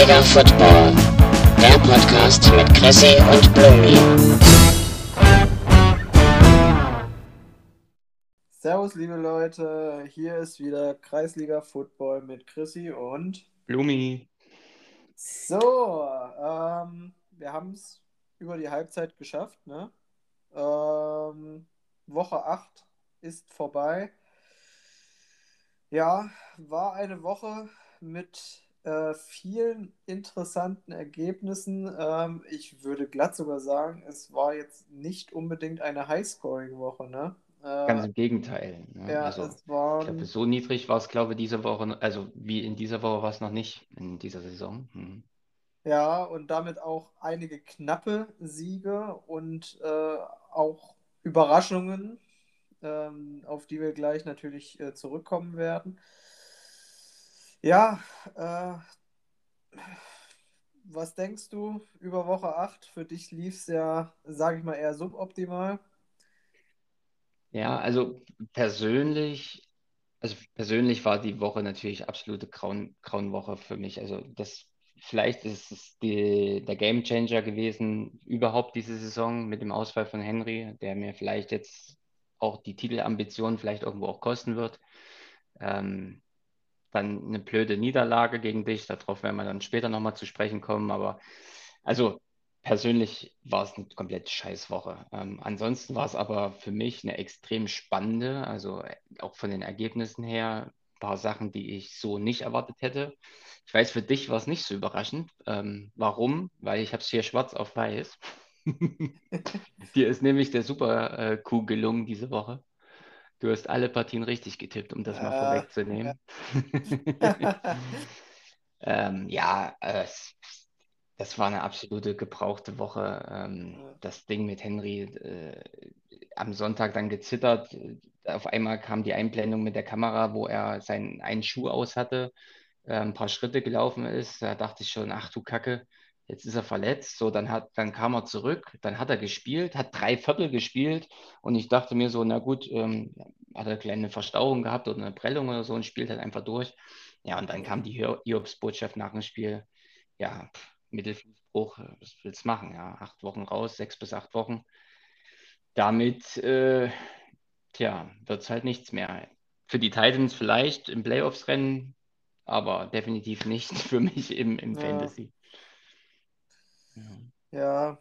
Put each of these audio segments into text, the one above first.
Kreisliga Football, der Podcast mit Chrissy und Blumi. Servus, liebe Leute, hier ist wieder Kreisliga Football mit Chrissy und Blumi. so, ähm, wir haben es über die Halbzeit geschafft, ne? Ähm, Woche 8 ist vorbei. Ja, war eine Woche mit äh, vielen interessanten Ergebnissen. Ähm, ich würde glatt sogar sagen, es war jetzt nicht unbedingt eine Highscoring-Woche, ne? Äh, Ganz im Gegenteil. Ne? ja, also, es ich waren, glaube, so niedrig war es, glaube ich, diese Woche, also wie in dieser Woche war es noch nicht in dieser Saison. Hm. ja, und damit auch einige knappe Siege und äh, auch Überraschungen, ähm, auf die wir gleich natürlich äh, zurückkommen werden. Ja, äh, was denkst du über Woche 8? Für dich lief es ja, sage ich mal, eher suboptimal. Ja, also persönlich, also persönlich war die Woche natürlich absolute Grauen, Grauenwoche für mich. Also das, vielleicht ist es die, der Gamechanger gewesen überhaupt diese Saison mit dem Ausfall von Henry, der mir vielleicht jetzt auch die Titelambition vielleicht irgendwo auch kosten wird. Ähm, dann eine blöde Niederlage gegen dich, darauf werden wir dann später nochmal zu sprechen kommen, aber also persönlich war es eine komplett scheiß Woche. Ähm, ansonsten war es aber für mich eine extrem spannende, also auch von den Ergebnissen her, ein paar Sachen, die ich so nicht erwartet hätte. Ich weiß, für dich war es nicht so überraschend. Ähm, warum? Weil ich habe es hier schwarz auf weiß. Dir ist nämlich der Super äh, gelungen diese Woche. Du hast alle Partien richtig getippt, um das mal Äh, vorwegzunehmen. Ähm, ja, äh, das war eine absolute gebrauchte Woche. Ähm, Ja. das Ding mit Henry äh, am Sonntag dann gezittert. Auf einmal kam die Einblendung mit der Kamera, wo er seinen einen Schuh aus hatte, äh, ein paar Schritte gelaufen ist. Da dachte ich schon, ach du Kacke, jetzt ist er verletzt. So, dann hat, dann kam er zurück, dann hat er gespielt, hat drei Viertel gespielt und ich dachte mir so, na gut, ähm, hat er eine kleine Verstauchung gehabt oder eine Prellung oder so und spielt halt einfach durch. Ja, und dann kam die Hio- Hiobs-Botschaft nach dem Spiel. Ja, Mittelfußbruch, äh, was willst du machen? Ja, acht Wochen raus, sechs bis acht Wochen. Damit, äh, tja, wird es halt nichts mehr. Für die Titans vielleicht im Playoffs-Rennen, aber definitiv nicht für mich im, im Ja. Fantasy. Ja.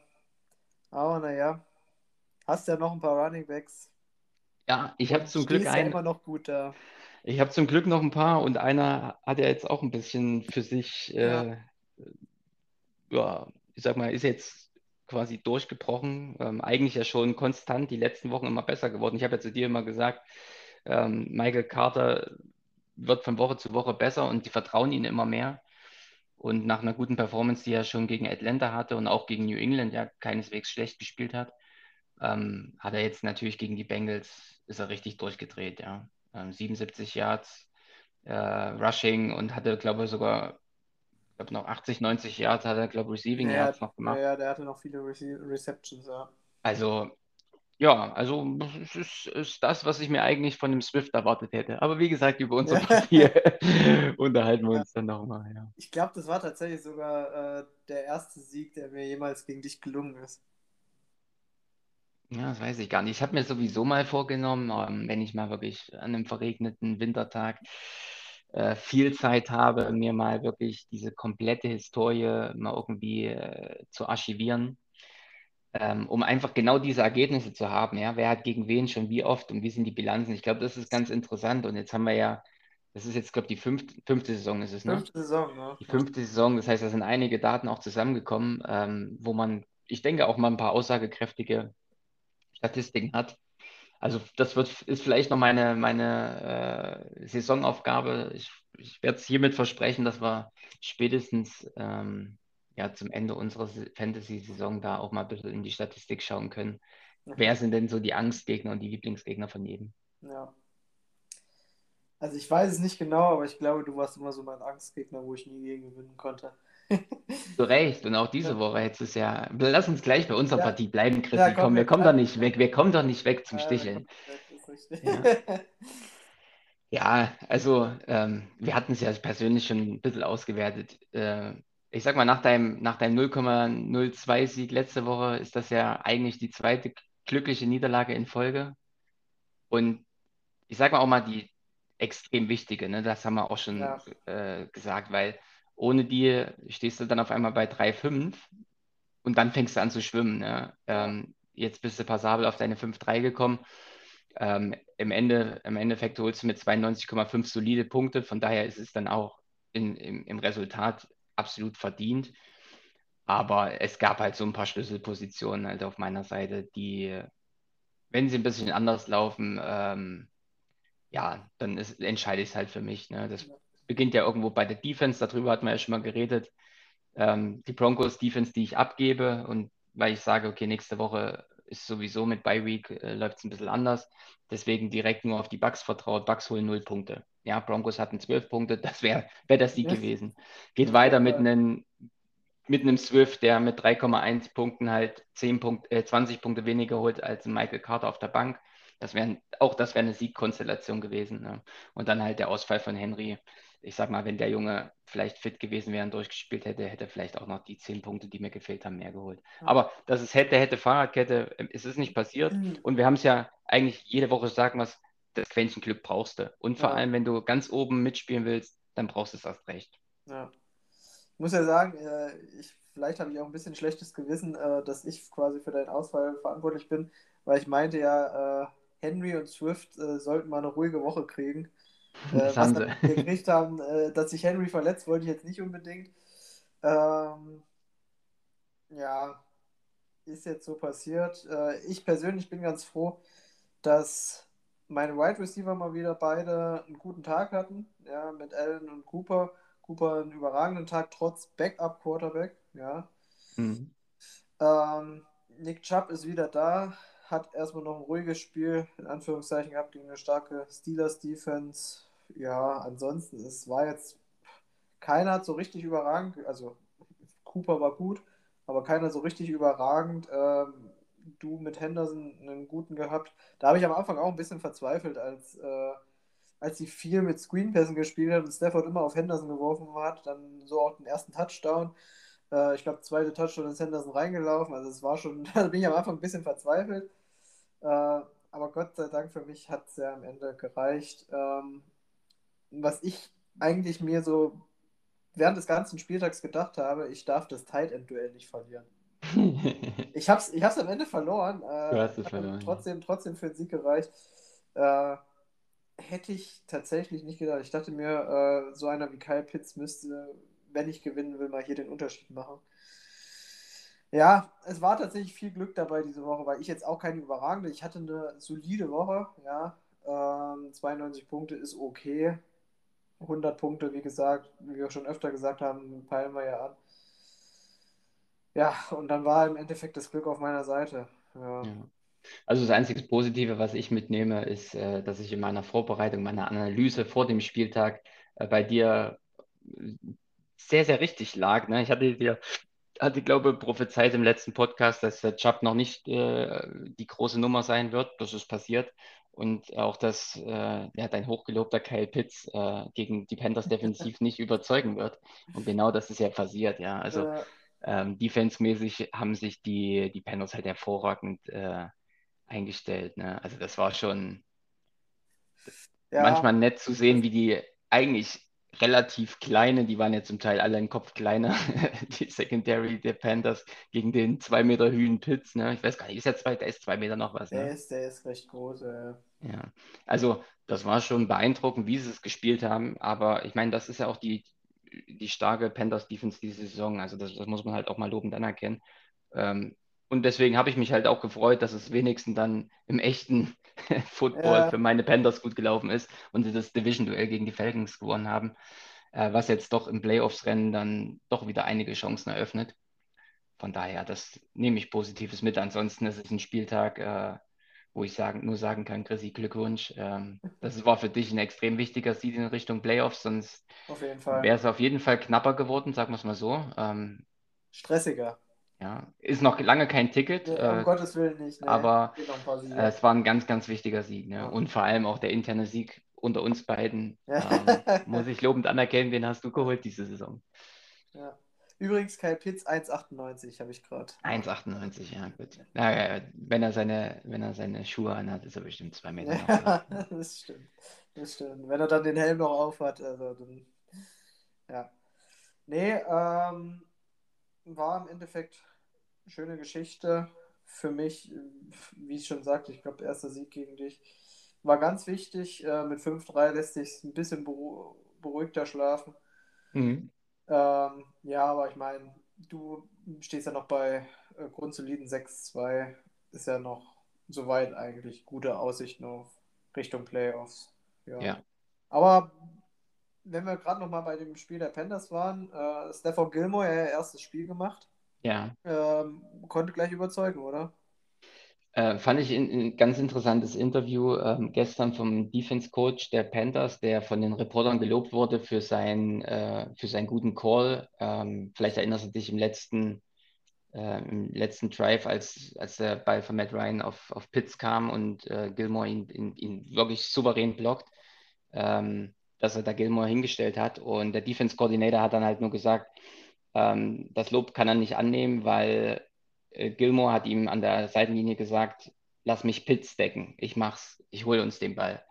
Aber naja, hast ja noch ein paar Running Backs Ja, ich habe zum Glück einen, immer noch gut da. ich habe zum Glück noch ein paar und einer hat ja jetzt auch ein bisschen für sich, Ja, äh, ja, ich sag mal, ist jetzt quasi durchgebrochen. Ähm, eigentlich ja schon konstant die letzten Wochen immer besser geworden. Ich habe ja zu dir immer gesagt, ähm, Michael Carter wird von Woche zu Woche besser und die vertrauen ihm immer mehr. Und nach einer guten Performance, die er schon gegen Atlanta hatte und auch gegen New England ja keineswegs schlecht gespielt hat, ähm, hat er jetzt natürlich gegen die Bengals, ist er richtig durchgedreht, ja. Ähm, 77 Yards äh, Rushing und hatte, glaube ich, sogar, ich glaube noch 80, 90 Yards hat er, glaube ich, Receiving ja, Yards noch gemacht. ja, der hatte noch viele Rece Receptions, ja. Also, ja, also es ist, ist das, was ich mir eigentlich von dem Swift erwartet hätte. Aber wie gesagt, über unsere Partie unterhalten wir uns dann nochmal, ja. Ich glaube, das war tatsächlich sogar äh, der erste Sieg, der mir jemals gegen dich gelungen ist. Ja, das weiß ich gar nicht. Ich habe mir sowieso mal vorgenommen, ähm, wenn ich mal wirklich an einem verregneten Wintertag äh, viel Zeit habe, mir mal wirklich diese komplette Historie mal irgendwie äh, zu archivieren, ähm, um einfach genau diese Ergebnisse zu haben. Ja, wer hat gegen wen schon wie oft und wie sind die Bilanzen? Ich glaube, das ist ganz interessant. Und jetzt haben wir ja, das ist jetzt, glaube ich, die fünfte, fünfte Saison ist es, ne? Fünfte Saison, ne? Die Ja. fünfte Saison, das heißt, da sind einige Daten auch zusammengekommen, ähm, wo man, ich denke, auch mal ein paar aussagekräftige Statistiken hat. Also das wird, ist vielleicht noch meine, meine äh, Saisonaufgabe. Ich, ich werde es hiermit versprechen, dass wir spätestens ähm, ja, zum Ende unserer Se- Fantasy-Saison da auch mal ein bisschen in die Statistik schauen können. Wer Mhm. sind denn so die Angstgegner und die Lieblingsgegner von jedem? Ja. Also ich weiß es nicht genau, aber ich glaube, du warst immer so mein Angstgegner, wo ich nie gegen gewinnen konnte. Du recht, und auch diese Ja, Woche hättest du es ja. Lass uns gleich bei unserer ja, Partie bleiben, ja, Chrissy. komm, Komm, wir kommen doch nicht weg. Wir kommen doch nicht weg zum Ja, Sticheln. Ja. Ja, also ähm, wir hatten es ja persönlich schon ein bisschen ausgewertet. Äh, ich sag mal, nach deinem, nach deinem 0,02-Sieg letzte Woche ist das ja eigentlich die zweite glückliche Niederlage in Folge. Und ich sag mal auch mal die extrem wichtige, ne? Das haben wir auch schon Ja. äh, gesagt, weil ohne die stehst du dann auf einmal bei 3,5 und dann fängst du an zu schwimmen. Ne? Ähm, jetzt bist du passabel auf deine 5,3 gekommen. Ähm, im, Ende, Im Endeffekt holst du mit 92,5 solide Punkte. Von daher ist es dann auch in, im, im Resultat absolut verdient. Aber es gab halt so ein paar Schlüsselpositionen halt auf meiner Seite, die, wenn sie ein bisschen anders laufen, ähm, ja, dann ist, entscheide ich es halt für mich. Ne? Das beginnt ja irgendwo bei der Defense, darüber hatten wir ja schon mal geredet. Ähm, die Broncos Defense, die ich abgebe und weil ich sage, okay, nächste Woche ist sowieso mit Bye Week äh, läuft es ein bisschen anders. Deswegen direkt nur auf die Bucks vertraut. Bucks holen null Punkte. Ja, Broncos hatten zwölf Punkte, das wäre wär der Sieg Ja. gewesen. Geht weiter mit einem mit einem Swift, der mit 3,1 Punkten halt 10 Punkt, äh, 20 Punkte weniger holt als Michael Carter auf der Bank. Das wäre auch das wäre eine Siegkonstellation gewesen. Ne? Und dann halt der Ausfall von Henry. Ich sag mal, wenn der Junge vielleicht fit gewesen wäre und durchgespielt hätte, hätte er vielleicht auch noch die 10 Punkte, die mir gefehlt haben, mehr geholt. Ja. Aber das ist hätte, hätte Fahrradkette. ähm, Es ist nicht passiert. Und wir haben es ja eigentlich jede Woche sagen, was das Quäntchen Glück brauchst du. Und vor Ja. allem, wenn du ganz oben mitspielen willst, dann brauchst du es erst recht. Ja. Ich muss ja sagen, äh, ich, vielleicht habe ich auch ein bisschen schlechtes Gewissen, äh, dass ich quasi für deinen Ausfall verantwortlich bin, weil ich meinte ja, äh, Henry und Swift sollten mal eine ruhige Woche kriegen. Äh, Das was haben sie. wir gekriegt haben, äh, dass sich Henry verletzt, wollte ich jetzt nicht unbedingt. Ähm, ja, ist jetzt so passiert. Äh, ich persönlich bin ganz froh, dass meine Wide Receiver mal wieder beide einen guten Tag hatten. Ja, mit Allen und Cooper. Cooper einen überragenden Tag trotz Backup Quarterback. Ja. Mhm. Ähm, Nick Chubb ist wieder da, hat erstmal noch ein ruhiges Spiel in Anführungszeichen gehabt gegen eine starke Steelers Defense. Ja, ansonsten, es war jetzt keiner hat so richtig überragend, also Cooper war gut, aber keiner so richtig überragend. Ähm, du mit Henderson einen guten gehabt. Da habe ich am Anfang auch ein bisschen verzweifelt, als, äh, als sie viel mit Screenpässen gespielt hat und Stafford immer auf Henderson geworfen hat, dann so auch den ersten Touchdown. Äh, ich glaube, zweite Touchdown ist Henderson reingelaufen. Also es war schon, da bin ich am Anfang ein bisschen verzweifelt. Äh, aber Gott sei Dank für mich hat es ja am Ende gereicht. Ähm, was ich eigentlich mir so während des ganzen Spieltags gedacht habe, ich darf das Tight End Duell nicht verlieren. Ich habe es ich hab's am Ende verloren. Äh, Du hast es verloren, Trotzdem, trotzdem für den Sieg gereicht. Äh, hätte ich tatsächlich nicht gedacht. Ich dachte mir, äh, so einer wie Kyle Pitts müsste, wenn ich gewinnen will, mal hier den Unterschied machen. Ja, es war tatsächlich viel Glück dabei diese Woche, weil ich jetzt auch keine überragende. Ich hatte eine solide Woche, ja. Ähm, 92 Punkte ist okay. 100 Punkte, wie gesagt, wie wir schon öfter gesagt haben, peilen wir ja an. Ja, und dann war im Endeffekt das Glück auf meiner Seite. Ja. Ja. Also das einzige Positive, was ich mitnehme, ist, äh, dass ich in meiner Vorbereitung, meiner Analyse vor dem Spieltag äh, bei dir äh, sehr, sehr richtig lag. Ne? Ich hatte dir, hatte, glaube prophezeit im letzten Podcast, dass der Chubb noch nicht äh, die große Nummer sein wird. Das ist passiert. Und auch, dass äh, ja, dein hochgelobter Kyle Pitts äh, gegen die Panthers defensiv nicht überzeugen wird. Und genau das ist ja passiert, ja. Also Äh, ähm, defensemäßig haben sich die, die Panthers halt hervorragend äh, eingestellt. Ne? Also das war schon ja, manchmal nett zu sehen, wie die eigentlich relativ kleine, die waren ja zum Teil alle einen Kopf kleiner, die Secondary der Panthers gegen den zwei Meter Hühn Pitts. Ne? Ich weiß gar nicht, ist er zwei, der ist zwei Meter noch was. der Ne? ist, der ist recht groß. Äh. Ja, also das war schon beeindruckend, wie sie es gespielt haben. Aber ich meine, das ist ja auch die, die starke Panthers Defense diese Saison. Also das, das muss man halt auch mal lobend anerkennen. Ähm, und deswegen habe ich mich halt auch gefreut, dass es wenigstens dann im echten Football Ja. für meine Panthers gut gelaufen ist und sie das Division-Duell gegen die Falcons gewonnen haben, äh, was jetzt doch im Playoffs-Rennen dann doch wieder einige Chancen eröffnet. Von daher, das nehme ich Positives mit. Ansonsten ist es ein Spieltag, äh, wo ich sagen, nur sagen kann, Chrissy, Glückwunsch. Ähm, das war für dich ein extrem wichtiger Sieg in Richtung Playoffs, sonst wäre es auf jeden Fall knapper geworden, sagen wir es mal so. Ähm, Stressiger. Ja, ist noch lange kein Ticket, Nee, um äh, Gottes Willen nicht. Nee, aber noch äh, es war ein ganz, ganz wichtiger Sieg. Ne? Und vor allem auch der interne Sieg unter uns beiden. Ähm, muss ich lobend anerkennen, den hast du geholt diese Saison. Ja. Übrigens, Kyle Pitts 1,98 habe ich gerade. 1,98, ja, gut. Ja, ja, wenn, er seine, wenn er seine Schuhe anhat, ist er bestimmt zwei Meter. noch Ja, groß. das stimmt. Das stimmt. Wenn er dann den Helm noch aufhat, also dann. Ja. Nee, ähm, war im Endeffekt schöne Geschichte. Für mich, wie ich schon sagte, ich glaube, erster Sieg gegen dich. War ganz wichtig. Äh, mit 5-3 lässt sich ein bisschen beru beruhigter schlafen. Mhm. Ähm, ja, aber ich meine, du stehst ja noch bei äh, grundsoliden 6-2. Ist ja noch soweit eigentlich gute Aussichten auf Richtung Playoffs. Ja. Ja. Aber wenn wir gerade noch mal bei dem Spiel der Panthers waren, äh, Stafford Gilmore, ja, erstes Spiel gemacht, Ja. ähm, konnte gleich überzeugen, oder? Äh, fand ich ein, ganz interessantes Interview ähm, gestern vom Defense Coach der Panthers, der von den Reportern gelobt wurde für, sein, äh, für seinen guten Call. Ähm, vielleicht erinnerst du dich im letzten, äh, im letzten Drive, als, als der Ball von Matt Ryan auf, auf Pitts kam und äh, Gilmore ihn, ihn, ihn wirklich souverän blockt, ähm, dass er da Gilmore hingestellt hat. Und der Defense Coordinator hat dann halt nur gesagt, ähm, das Lob kann er nicht annehmen, weil äh, Gilmore hat ihm an der Seitenlinie gesagt, lass mich Pitts decken, ich mach's, ich hole uns den Ball.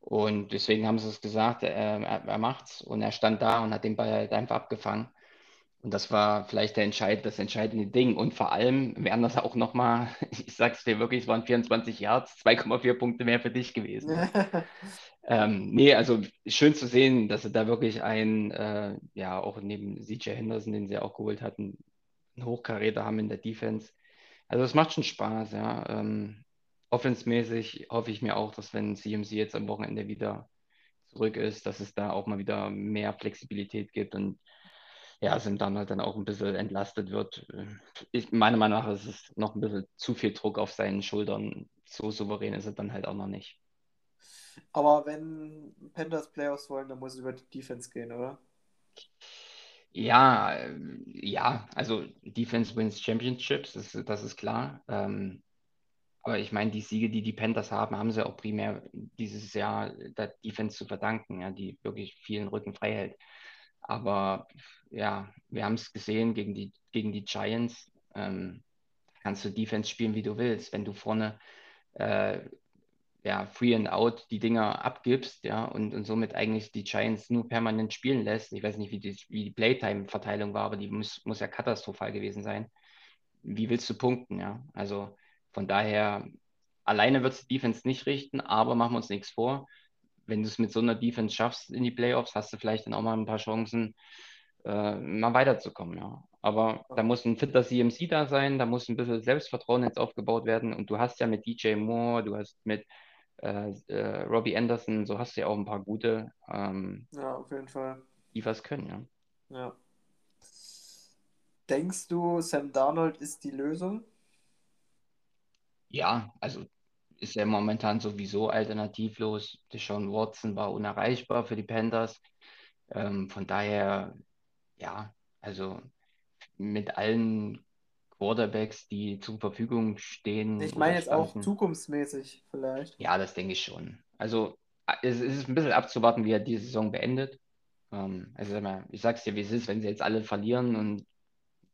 Und deswegen haben sie es gesagt, äh, er, er macht's und er stand da und hat den Ball halt einfach abgefangen. Und das war vielleicht der Entscheid, das entscheidende Ding. Und vor allem wären das auch nochmal, ich sag's dir wirklich, es waren 24 Yards, 2,4 Punkte mehr für dich gewesen. Ähm, nee, also schön zu sehen, dass sie da wirklich einen, äh, ja, auch neben CJ Henderson, den sie auch geholt hatten, einen Hochkaräter haben in der Defense. Also es macht schon Spaß, ja. Ähm, offensmäßig hoffe ich mir auch, dass wenn CMC jetzt am Wochenende wieder zurück ist, dass es da auch mal wieder mehr Flexibilität gibt und ja, Sam Darnold dann auch ein bisschen entlastet wird. Ich, meiner Meinung nach ist es noch ein bisschen zu viel Druck auf seinen Schultern. So souverän ist er dann halt auch noch nicht. Aber wenn Panthers Playoffs wollen, dann muss es über die Defense gehen, oder? Ja, äh, ja, also Defense wins Championships, das, ist- das ist klar. Ähm, aber ich meine, die Siege, die die Panthers haben, haben sie auch primär dieses Jahr der Defense zu verdanken, ja, die wirklich vielen Rücken frei hält. Aber ja, wir haben es gesehen gegen die, gegen die Giants. Ähm, kannst du Defense spielen, wie du willst. Wenn du vorne äh, ja, Free and Out die Dinger abgibst, ja, und, und somit eigentlich die Giants nur permanent spielen lässt. Ich weiß nicht, wie die, wie die Playtime-Verteilung war, aber die muss, muss ja katastrophal gewesen sein. Wie willst du punkten, ja? Also von daher, alleine wird es die Defense nicht richten, aber machen wir uns nichts vor. Wenn du es mit so einer Defense schaffst in die Playoffs, hast du vielleicht dann auch mal ein paar Chancen, äh, mal weiterzukommen, ja. Aber da muss ein fitter CMC da sein, da muss ein bisschen Selbstvertrauen jetzt aufgebaut werden. Und du hast ja mit DJ Moore, du hast mit äh, äh, Robbie Anderson, so hast du ja auch ein paar gute, ähm, Ja, auf jeden Fall. die was können, ja. Ja. Denkst du, Sam Darnold ist die Lösung? Ja, also ist er momentan sowieso alternativlos. Deshaun Watson war unerreichbar für die Panthers. Ähm, von daher, ja, also mit allen Quarterbacks, die zur Verfügung stehen Ich meine jetzt auch zukunftsmäßig vielleicht. Ja, das denke ich schon. Also es ist ein bisschen abzuwarten, wie er die Saison beendet. Ähm, also ich sag's dir, wie es ist, wenn sie jetzt alle verlieren und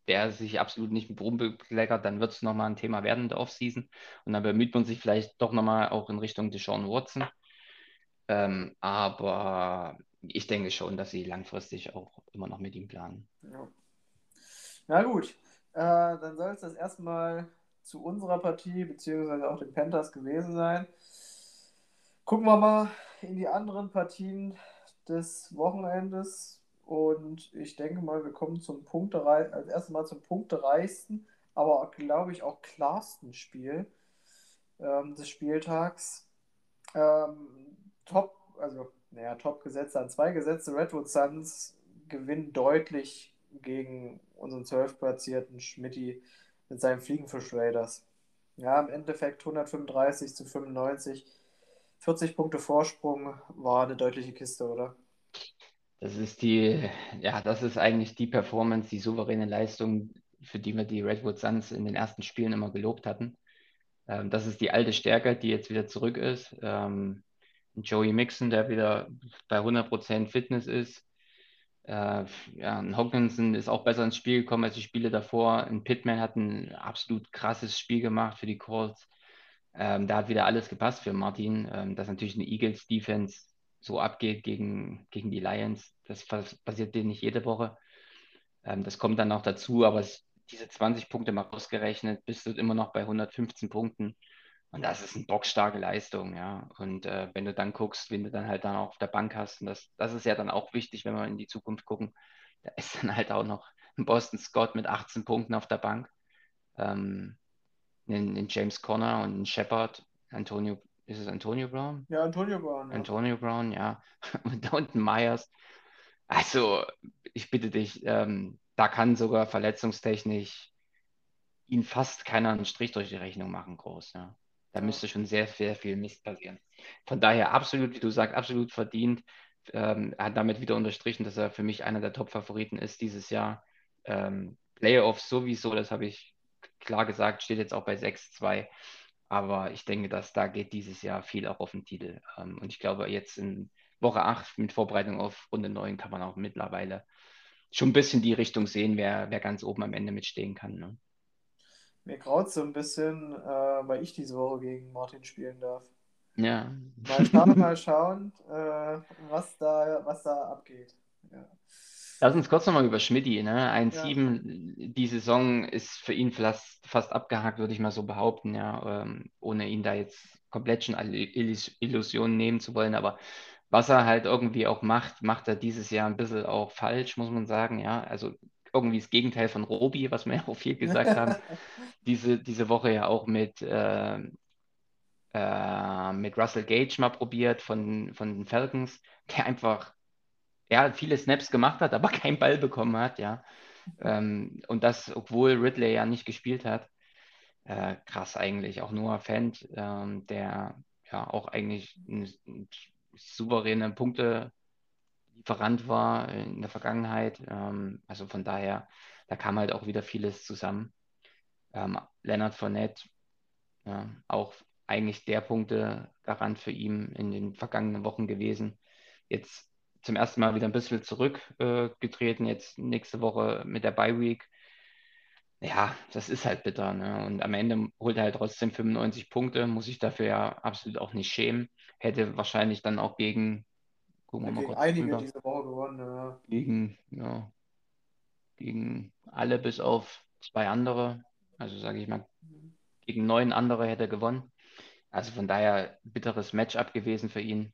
der sich absolut nicht mit Ruhm bekleckert, dann wird es nochmal ein Thema werden in der Offseason. Und dann bemüht man sich vielleicht doch nochmal auch in Richtung Deshaun Watson. Ähm, aber ich denke schon, dass sie langfristig auch immer noch mit ihm planen. Ja. Na gut, äh, dann soll es das erstmal zu unserer Partie, beziehungsweise auch den Panthers gewesen sein. Gucken wir mal in die anderen Partien des Wochenendes. Und ich denke mal, wir kommen zum Punkterei als erstes Mal zum punktereichsten, aber glaube ich auch klarsten Spiel ähm, des Spieltags. Ähm, top, also, naja, top Gesetze an zwei Gesetze. Redwood Suns gewinnen deutlich gegen unseren zwölfplatzierten Schmidti mit seinen Fliegenfisch Raiders. Ja, im Endeffekt 135 zu 95. 40 Punkte Vorsprung war eine deutliche Kiste, oder? Das ist die, ja, das ist eigentlich die Performance, die souveräne Leistung, für die wir die Redwood Suns in den ersten Spielen immer gelobt hatten. Ähm, das ist die alte Stärke, die jetzt wieder zurück ist. Ähm, Joey Mixon, der wieder bei 100% Fitness ist. Äh, ja, Hawkinson ist auch besser ins Spiel gekommen als die Spiele davor. Ein Pittman hat ein absolut krasses Spiel gemacht für die Colts. Ähm, da hat wieder alles gepasst für Martin. Ähm, dass natürlich eine Eagles-Defense so abgeht gegen, gegen die Lions, das passiert denen nicht jede Woche. Ähm, das kommt dann auch dazu, aber es, diese 20 Punkte mal ausgerechnet, bist du immer noch bei 115 Punkten. Und das ist eine bockstarke Leistung, ja. Und äh, wenn du dann guckst, wenn du dann halt dann auch auf der Bank hast, und das, das ist ja dann auch wichtig, wenn wir in die Zukunft gucken, da ist dann halt auch noch ein Boston Scott mit 18 Punkten auf der Bank, ähm, ein, ein James Conner und ein Shepard, Antonio, ist es Antonio Brown? Ja, Antonio Brown. Ja. Antonio Brown, ja. und, und Myers. Also, ich bitte dich, ähm, da kann sogar verletzungstechnisch ihn fast keiner einen Strich durch die Rechnung machen, groß. Ja. Da müsste schon sehr, sehr viel Mist passieren. Von daher absolut, wie du sagst, absolut verdient. Ähm, er hat damit wieder unterstrichen, dass er für mich einer der Top-Favoriten ist dieses Jahr. Ähm, Playoffs sowieso, das habe ich klar gesagt, steht jetzt auch bei 6-2. Aber ich denke, dass da geht dieses Jahr viel auch auf den Titel. Ähm, und ich glaube, jetzt in Woche 8 mit Vorbereitung auf Runde 9 kann man auch mittlerweile schon ein bisschen die Richtung sehen, wer, wer ganz oben am Ende mitstehen kann. Ne? Mir graut so ein bisschen, äh, weil ich diese Woche gegen Martin spielen darf. Ja. Mal schauen, mal schauen, äh, was, da, was da abgeht. Ja. Lass uns kurz nochmal über Schmidti. Ne? 1-7, ja. die Saison ist für ihn fast, fast abgehakt, würde ich mal so behaupten, ja, ähm, ohne ihn da jetzt komplett schon alle Illusionen nehmen zu wollen. Aber was er halt irgendwie auch macht, macht er dieses Jahr ein bisschen auch falsch, muss man sagen. Ja, also irgendwie das Gegenteil von Robi, was wir ja auch viel gesagt haben. diese, diese Woche ja auch mit, äh, äh, mit Russell Gage mal probiert von, von den Falcons, der einfach ja, viele Snaps gemacht hat, aber keinen Ball bekommen hat, ja. Ähm, und das, obwohl Ridley ja nicht gespielt hat. Äh, krass eigentlich, auch Noah Fent, ähm, der ja auch eigentlich ein, ein souveräne Punkte Lieferant war in der Vergangenheit. Ähm, also von daher, da kam halt auch wieder vieles zusammen. Ähm, Leonard Fournette, ja, auch eigentlich der Punktegarant für ihn in den vergangenen Wochen gewesen. Jetzt zum ersten Mal wieder ein bisschen zurückgetreten, äh, jetzt nächste Woche mit der Bye Week. Ja, das ist halt bitter. Ne? Und am Ende holt er halt trotzdem 95 Punkte, muss ich dafür ja absolut auch nicht schämen. Hätte wahrscheinlich dann auch gegen Gucken wir mal kurz einige drüber. diese Woche gewonnen. Ja. Gegen, ja, gegen alle bis auf zwei andere. Also sage ich mal, gegen neun andere hätte er gewonnen. Also von daher bitteres Matchup gewesen für ihn.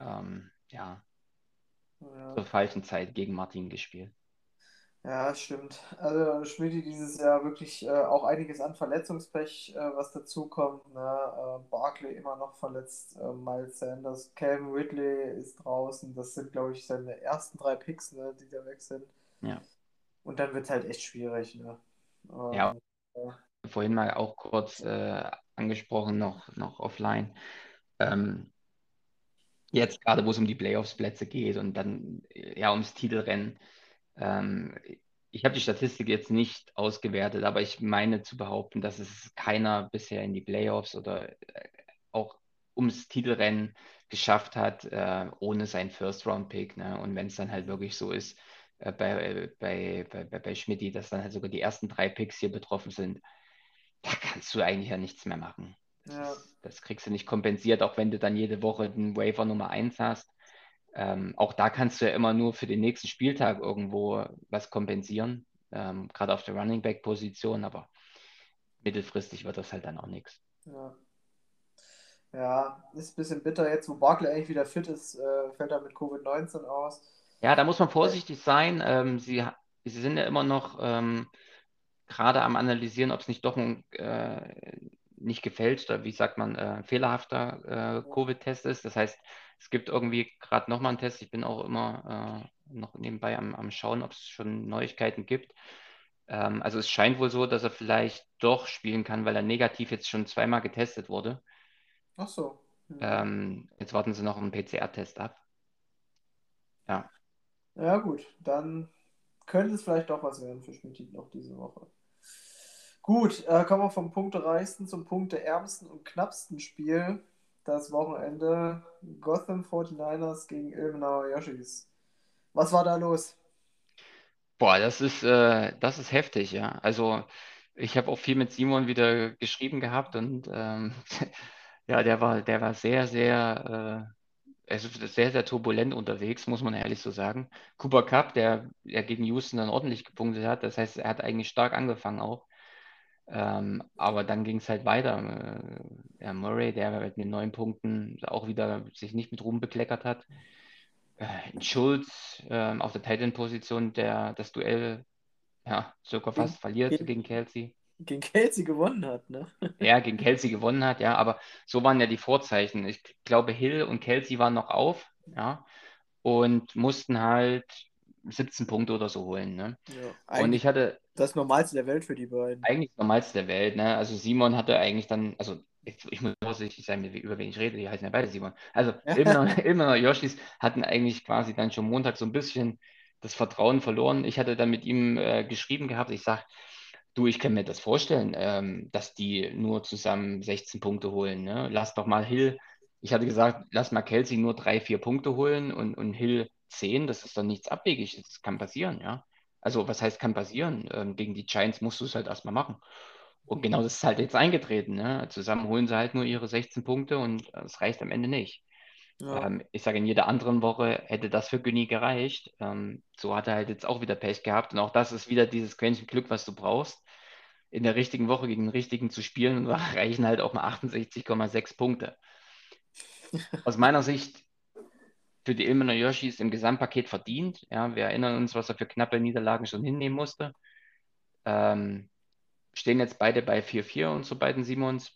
Ähm, ja, ja, zur falschen Zeit gegen Martin gespielt. Ja, stimmt. Also Schmidt dieses Jahr wirklich äh, auch einiges an Verletzungspech, äh, was dazukommt. Ne? Äh, Barkley immer noch verletzt, äh, Miles Sanders, Calvin Ridley ist draußen. Das sind, glaube ich, seine ersten drei Picks, ne, die da weg sind. Ja. Und dann wird es halt echt schwierig. Ne? Ähm, ja. Vorhin mal auch kurz äh, angesprochen, noch, noch offline. Ähm, jetzt gerade, wo es um die Playoffs-Plätze geht und dann ja ums Titelrennen ähm, ich habe die Statistik jetzt nicht ausgewertet, aber ich meine zu behaupten, dass es keiner bisher in die Playoffs oder äh, auch ums Titelrennen geschafft hat, äh, ohne seinen First-Round-Pick. Ne? Und wenn es dann halt wirklich so ist, äh, bei, bei, bei, bei, bei Schmidt, dass dann halt sogar die ersten drei Picks hier betroffen sind, da kannst du eigentlich ja nichts mehr machen. Das, ja. ist, das kriegst du nicht kompensiert, auch wenn du dann jede Woche den Waiver Nummer 1 hast. Ähm, auch da kannst du ja immer nur für den nächsten Spieltag irgendwo was kompensieren, ähm, gerade auf der Running Back Position, aber mittelfristig wird das halt dann auch nichts. Ja. ja, ist ein bisschen bitter. Jetzt, wo Barkley eigentlich wieder fit ist, äh, fällt er mit Covid-19 aus. Ja, da muss man vorsichtig sein. Ähm, sie, sie sind ja immer noch ähm, gerade am Analysieren, ob es nicht doch ein äh, nicht gefälschter, wie sagt man, äh, fehlerhafter äh, Covid-Test ist. Das heißt, es gibt irgendwie gerade nochmal einen Test. Ich bin auch immer äh, noch nebenbei am, am Schauen, ob es schon Neuigkeiten gibt. Ähm, also es scheint wohl so, dass er vielleicht doch spielen kann, weil er negativ jetzt schon zweimal getestet wurde. Ach so. Ja. Ähm, jetzt warten sie noch einen PCR-Test ab. Ja. Ja, gut. Dann könnte es vielleicht doch was werden für Schmidt noch diese Woche. Gut, äh, kommen wir vom punktereichsten zum punkteärmsten und knappsten Spiel das Wochenende Gotham 49ers gegen Ilmenauer Yoshis. Was war da los? Boah, das ist, äh, das ist heftig, ja. Also ich habe auch viel mit Simon wieder geschrieben gehabt und ähm, ja, der war, der war sehr, sehr, äh, also sehr, sehr turbulent unterwegs, muss man ehrlich so sagen. Cooper Cup, der, der gegen Houston dann ordentlich gepunktet hat, das heißt, er hat eigentlich stark angefangen auch. Ähm, aber dann ging es halt weiter. Äh, Murray, der mit den neun Punkten auch wieder sich nicht mit Ruhm bekleckert hat. Äh, Schulz äh, auf der Titan-Position, der das Duell ja, sogar fast Gegen- verliert gegen- gegen Kelsey. Gegen Kelsey gewonnen hat, ne? Ja, gegen Kelsey gewonnen hat, ja, aber so waren ja die Vorzeichen. Ich glaube, Hill und Kelsey waren noch auf, ja, und mussten halt 17 Punkte oder so holen, ne? Ja, Und ich hatte das Normalste der Welt für die beiden. eigentlich das Normalste der Welt, ne? Also Simon hatte eigentlich dann, also ich, ich muss vorsichtig sein, über wen ich rede, die heißen ja beide Simon. Also Ja. Ilmener, Ilmener Yoshis hatten eigentlich quasi dann schon Montag so ein bisschen das Vertrauen verloren. Ich hatte dann mit ihm äh, geschrieben gehabt, ich sage, du, ich kann mir das vorstellen, ähm, dass die nur zusammen 16 Punkte holen. Ne? Lass doch mal Hill, ich hatte gesagt, lass mal Kelsey nur drei, vier Punkte holen und, und Hill 10, das ist doch nichts Abwegiges, das kann passieren, ja. Also was heißt kann passieren? Ähm, gegen die Giants musst du es halt erstmal machen. Und genau das ist halt jetzt eingetreten. Ne? Zusammen holen sie halt nur ihre 16 Punkte und es reicht am Ende nicht. Ja. Ähm, ich sage, in jeder anderen Woche hätte das für Günni gereicht. Ähm, so hat er halt jetzt auch wieder Pech gehabt. Und auch das ist wieder dieses Quäntchen Glück, was du brauchst, in der richtigen Woche gegen den richtigen zu spielen. Und da reichen halt auch mal 68,6 Punkte. Aus meiner Sicht für die Ilmener Yoshis im Gesamtpaket verdient. Ja, wir erinnern uns, was er für knappe Niederlagen schon hinnehmen musste. Ähm, stehen jetzt beide bei 4-4, unsere beiden Simons.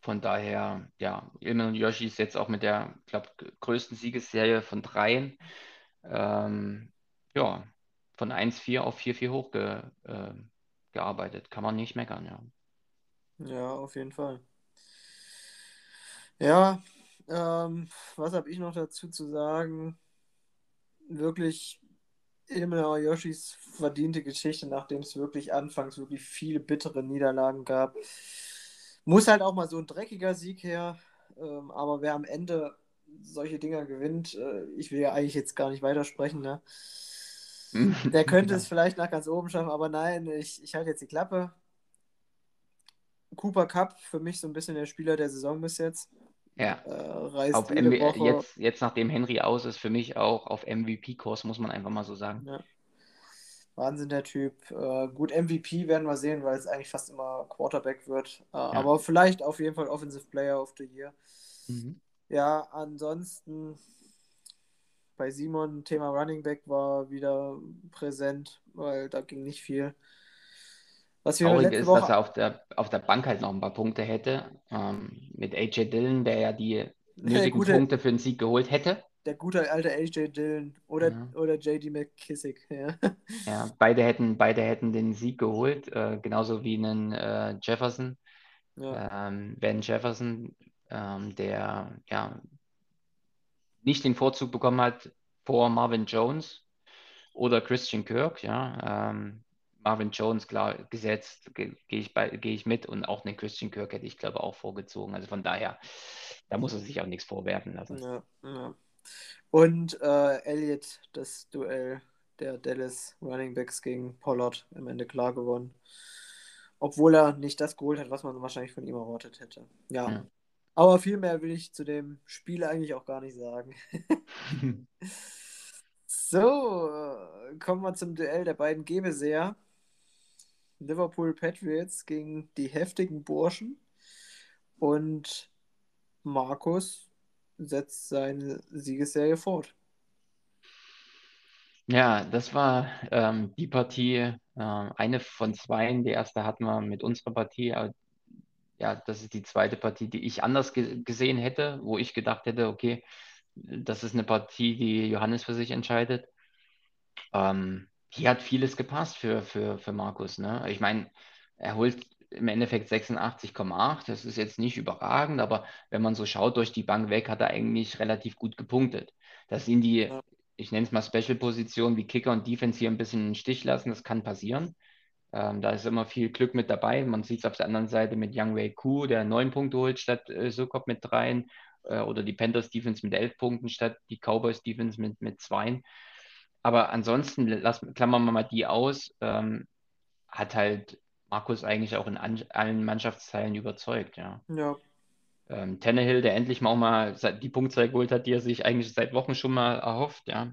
Von daher, ja, Ilmen und Yoshi ist jetzt auch mit der, glaube, größten Siegesserie von dreien. Ähm, ja, von 1-4 auf 4-4 hochgearbeitet. Äh. Kann man nicht meckern, ja. Ja, auf jeden Fall. Ja, ähm, was habe ich noch dazu zu sagen? Wirklich Ilmenauer Yoshis verdiente Geschichte, nachdem es wirklich anfangs wirklich viele bittere Niederlagen gab. Muss halt auch mal so ein dreckiger Sieg her, ähm, aber wer am Ende solche Dinger gewinnt, äh, ich will ja eigentlich jetzt gar nicht weitersprechen, ne? Der könnte Ja. es vielleicht nach ganz oben schaffen, aber nein, ich, ich halte jetzt die Klappe. Cooper Cup, für mich so ein bisschen der Spieler der Saison bis jetzt. Ja, Äh, auf jede MV Woche. jetzt, jetzt nachdem Henry aus ist, für mich auch auf MVP-Kurs, muss man einfach mal so sagen. Ja. Wahnsinn, der Typ. Äh, gut, MVP werden wir sehen, weil es eigentlich fast immer Quarterback wird. Äh, Aber vielleicht auf jeden Fall Offensive Player of the Year. Mhm. Ja, ansonsten bei Simon Thema Running Back war wieder präsent, weil da ging nicht viel. Was wir Traurig ist, Woche dass er auf der, auf der Bank halt noch ein paar Punkte hätte. Ähm, mit AJ Dillon, der ja die nötigen gute- Punkte für den Sieg geholt hätte. der gute alte AJ Dillon oder, Ja. oder JD McKissick. Ja. Ja, beide hätten, beide hätten den Sieg geholt, äh, genauso wie einen äh, Jefferson, Ja. ähm, Ben Jefferson, ähm, der ja nicht den Vorzug bekommen hat vor Marvin Jones oder Christian Kirk. Ja, ähm, Marvin Jones klar gesetzt, ge- gehe ich bei, gehe ich mit und auch den Christian Kirk hätte ich glaube auch vorgezogen. Also von daher, da muss er sich auch nichts vorwerfen lassen. Ja, ja. Und äh, Elliott, das Duell der Dallas Running Backs gegen Pollard am Ende klar gewonnen. Obwohl er nicht das geholt hat, was man wahrscheinlich von ihm erwartet hätte. Ja. Ja. Aber viel mehr will ich zu dem Spiel eigentlich auch gar nicht sagen. So, äh, kommen wir zum Duell der beiden Gebeseher. Liverpool Patriots gegen die heftigen Burschen. Und Markus setzt seine Siegesserie fort. Ja, das war ähm, die Partie, äh, eine von zweien. Die erste hatten wir mit unserer Partie. Aber ja, das ist die zweite Partie, die ich anders ge gesehen hätte, wo ich gedacht hätte, okay, das ist eine Partie, die Johannes für sich entscheidet. Ähm, hier hat vieles gepasst für, für, für Markus. Ne? Ich meine, er holt im Endeffekt 86,8. Das ist jetzt nicht überragend, aber wenn man so schaut durch die Bank weg, hat er eigentlich relativ gut gepunktet. Dass ihn die, ich nenne es mal Special-Positionen wie Kicker und Defense hier ein bisschen in den Stich lassen, das kann passieren. Ähm, da ist immer viel Glück mit dabei. Man sieht es auf der anderen Seite mit Young Wei Ku, der neun Punkte holt statt äh, Sokop mit dreien. Äh, oder die Panthers Defense mit elf Punkten statt die Cowboys Defense mit, mit zweien. Aber ansonsten, lass, klammern wir mal die aus, ähm, hat halt Markus eigentlich auch in an, allen Mannschaftsteilen überzeugt, ja. Ja, Ähm, Tannehill, der endlich mal auch mal die Punktzahl geholt hat, die er sich eigentlich seit Wochen schon mal erhofft, ja.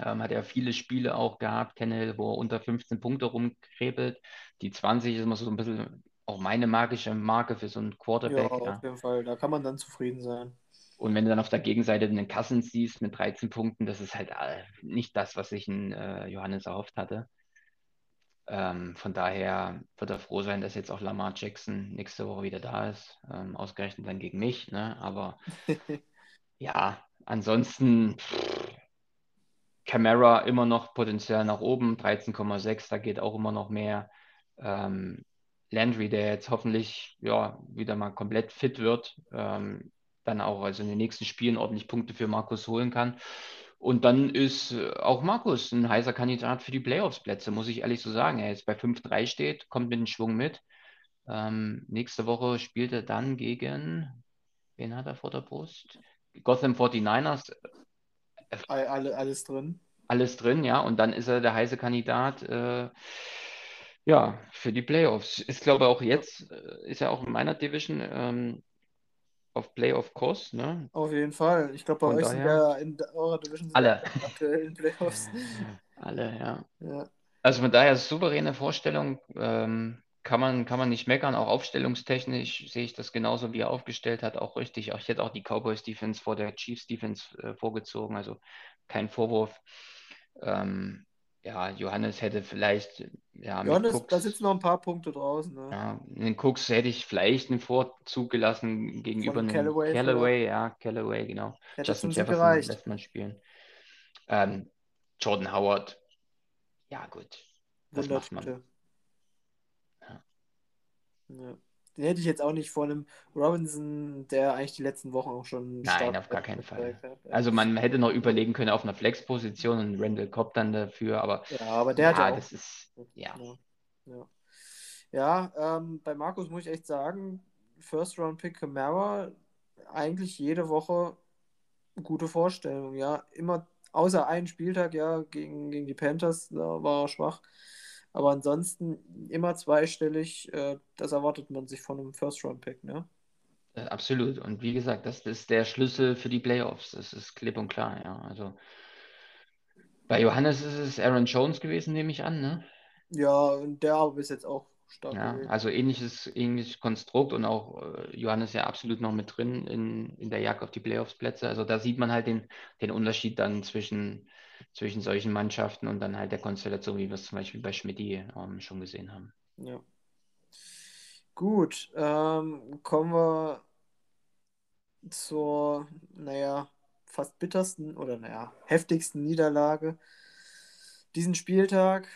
Ähm, hat er viele Spiele auch gehabt, Tannehill, wo er unter 15 Punkte rumkrebelt. Die 20 ist immer so ein bisschen auch meine magische Marke für so einen ja, Quarterback, auf ja. jeden Fall. Da kann man dann zufrieden sein. Und wenn du dann auf der Gegenseite einen Cousins siehst mit 13 Punkten, das ist halt äh, nicht das, was sich ein äh, Johannes erhofft hatte. Ähm, von daher wird er froh sein, dass jetzt auch Lamar Jackson nächste Woche wieder da ist. Ähm, ausgerechnet dann gegen mich. Ne? Aber ja, ansonsten pff, Camara immer noch Potenzial nach oben, 13,6, da geht auch immer noch mehr. Ähm, Landry, der jetzt hoffentlich ja, wieder mal komplett fit wird, ähm, dann auch also in den nächsten Spielen ordentlich Punkte für Markus holen kann. Und dann ist äh, auch Markus ein heißer Kandidat für die Playoffs-Plätze, muss ich ehrlich so sagen. Er jetzt bei 5-3 steht, kommt mit dem Schwung mit. Ähm, nächste Woche spielt er dann gegen, wen hat er vor der Brust? Gotham 49ers, All- Alle, alles drin. alles drin, ja. Und dann ist er der heiße Kandidat, äh, ja, für die Playoffs. Ist, glaube ich, auch jetzt, äh, ist er auch in meiner Division ähm, auf Playoff-Kurs, ne? Auf jeden Fall. Ich glaube, bei Von euch sind daher- ja in eurer Division sind Alle. ja aktuell in Playoffs. Alle, ja. Ja. Also von daher souveräne Vorstellung, ähm, kann man, kann man nicht meckern. Auch aufstellungstechnisch sehe ich das genauso, wie er aufgestellt hat, auch richtig. Ich hätte auch die Cowboys Defense vor der Chiefs Defense äh, vorgezogen, also kein Vorwurf. Ähm, ja, Johannes hätte vielleicht, ja, Johannes, Cooks, da sitzen noch ein paar Punkte draußen. Ne? ja, den Cooks hätte ich vielleicht einen Vorzug gelassen gegenüber Von einem Callaway Callaway, ja, Callaway, genau. Hätte Justin Jefferson gereicht. lässt man spielen. Ähm, Jordan Howard, ja gut, das macht man. Ja. Ja. Den hätte ich jetzt auch nicht vor einem Robinson, der eigentlich die letzten Wochen auch schon Nein, auf gar keinen Fall. hat. Ja. Also man hätte noch überlegen können auf einer Flex-Position und Randall Cobb dann dafür, aber ja, aber der hat ja, ja auch. das ist, ja, Ja, ja. ja ähm, bei Markus muss ich echt sagen, First Round Pick Camara, eigentlich jede Woche gute Vorstellung, ja. Immer, außer einen Spieltag, ja, gegen, gegen die Panthers, da war er schwach. Aber ansonsten immer zweistellig, äh, das erwartet man sich von einem First Round Pick, ne? äh, absolut. Und wie gesagt, das ist der Schlüssel für die Playoffs. Das ist klipp und klar, ja. Also bei Johannes ist es Aaron Jones gewesen, nehme ich an, ne? Ja, und der aber bis jetzt auch stark Ja, gewesen. also ähnliches, ähnliches Konstrukt und auch äh, Johannes ja absolut noch mit drin in, in der Jagd auf die Playoffs-Plätze. Also da sieht man halt den, den Unterschied dann zwischen, zwischen solchen Mannschaften und dann halt der Konstellation, wie wir es zum Beispiel bei Schmidti ähm, schon gesehen haben. Ja. Gut, ähm, kommen wir zur, naja, fast bittersten oder naja, heftigsten Niederlage diesen Spieltag.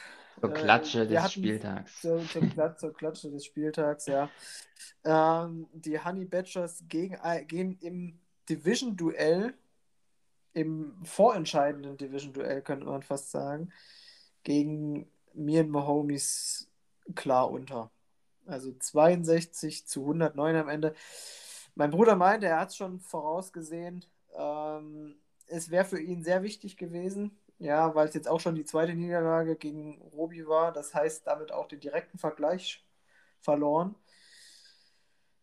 Zur Äh, Klatsche wir des Spieltags. Zur, zur, Klat zur Klatsche des Spieltags, ja. Ähm, die Honey Badgers gegen, äh, gehen im Division-Duell, im vorentscheidenden Division-Duell, könnte man fast sagen, gegen mir und Mahomies klar unter. Also 62 zu 109 am Ende. Mein Bruder meinte, er hat es schon vorausgesehen. Ähm, es wäre für ihn sehr wichtig gewesen, ja, weil es jetzt auch schon die zweite Niederlage gegen Robi war. Das heißt, damit auch den direkten Vergleich verloren.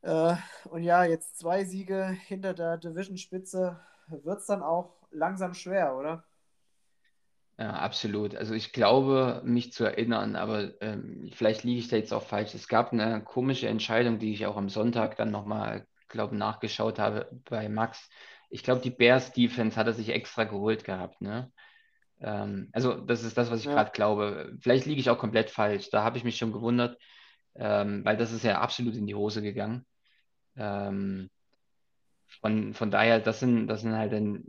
Äh, und ja, jetzt zwei Siege hinter der Division-Spitze wird es dann auch langsam schwer, oder? Ja, absolut. Also ich glaube, mich zu erinnern, aber ähm, vielleicht liege ich da jetzt auch falsch. Es gab eine komische Entscheidung, die ich auch am Sonntag dann nochmal, glaube nachgeschaut habe bei Max. Ich glaube, die Bears Defense hat er sich extra geholt gehabt, ne? Ähm, also das ist das, was ich Ja. gerade glaube. Vielleicht liege ich auch komplett falsch. Da habe ich mich schon gewundert, ähm, weil das ist ja absolut in die Hose gegangen. Ähm, von, von daher, das sind, das sind halt dann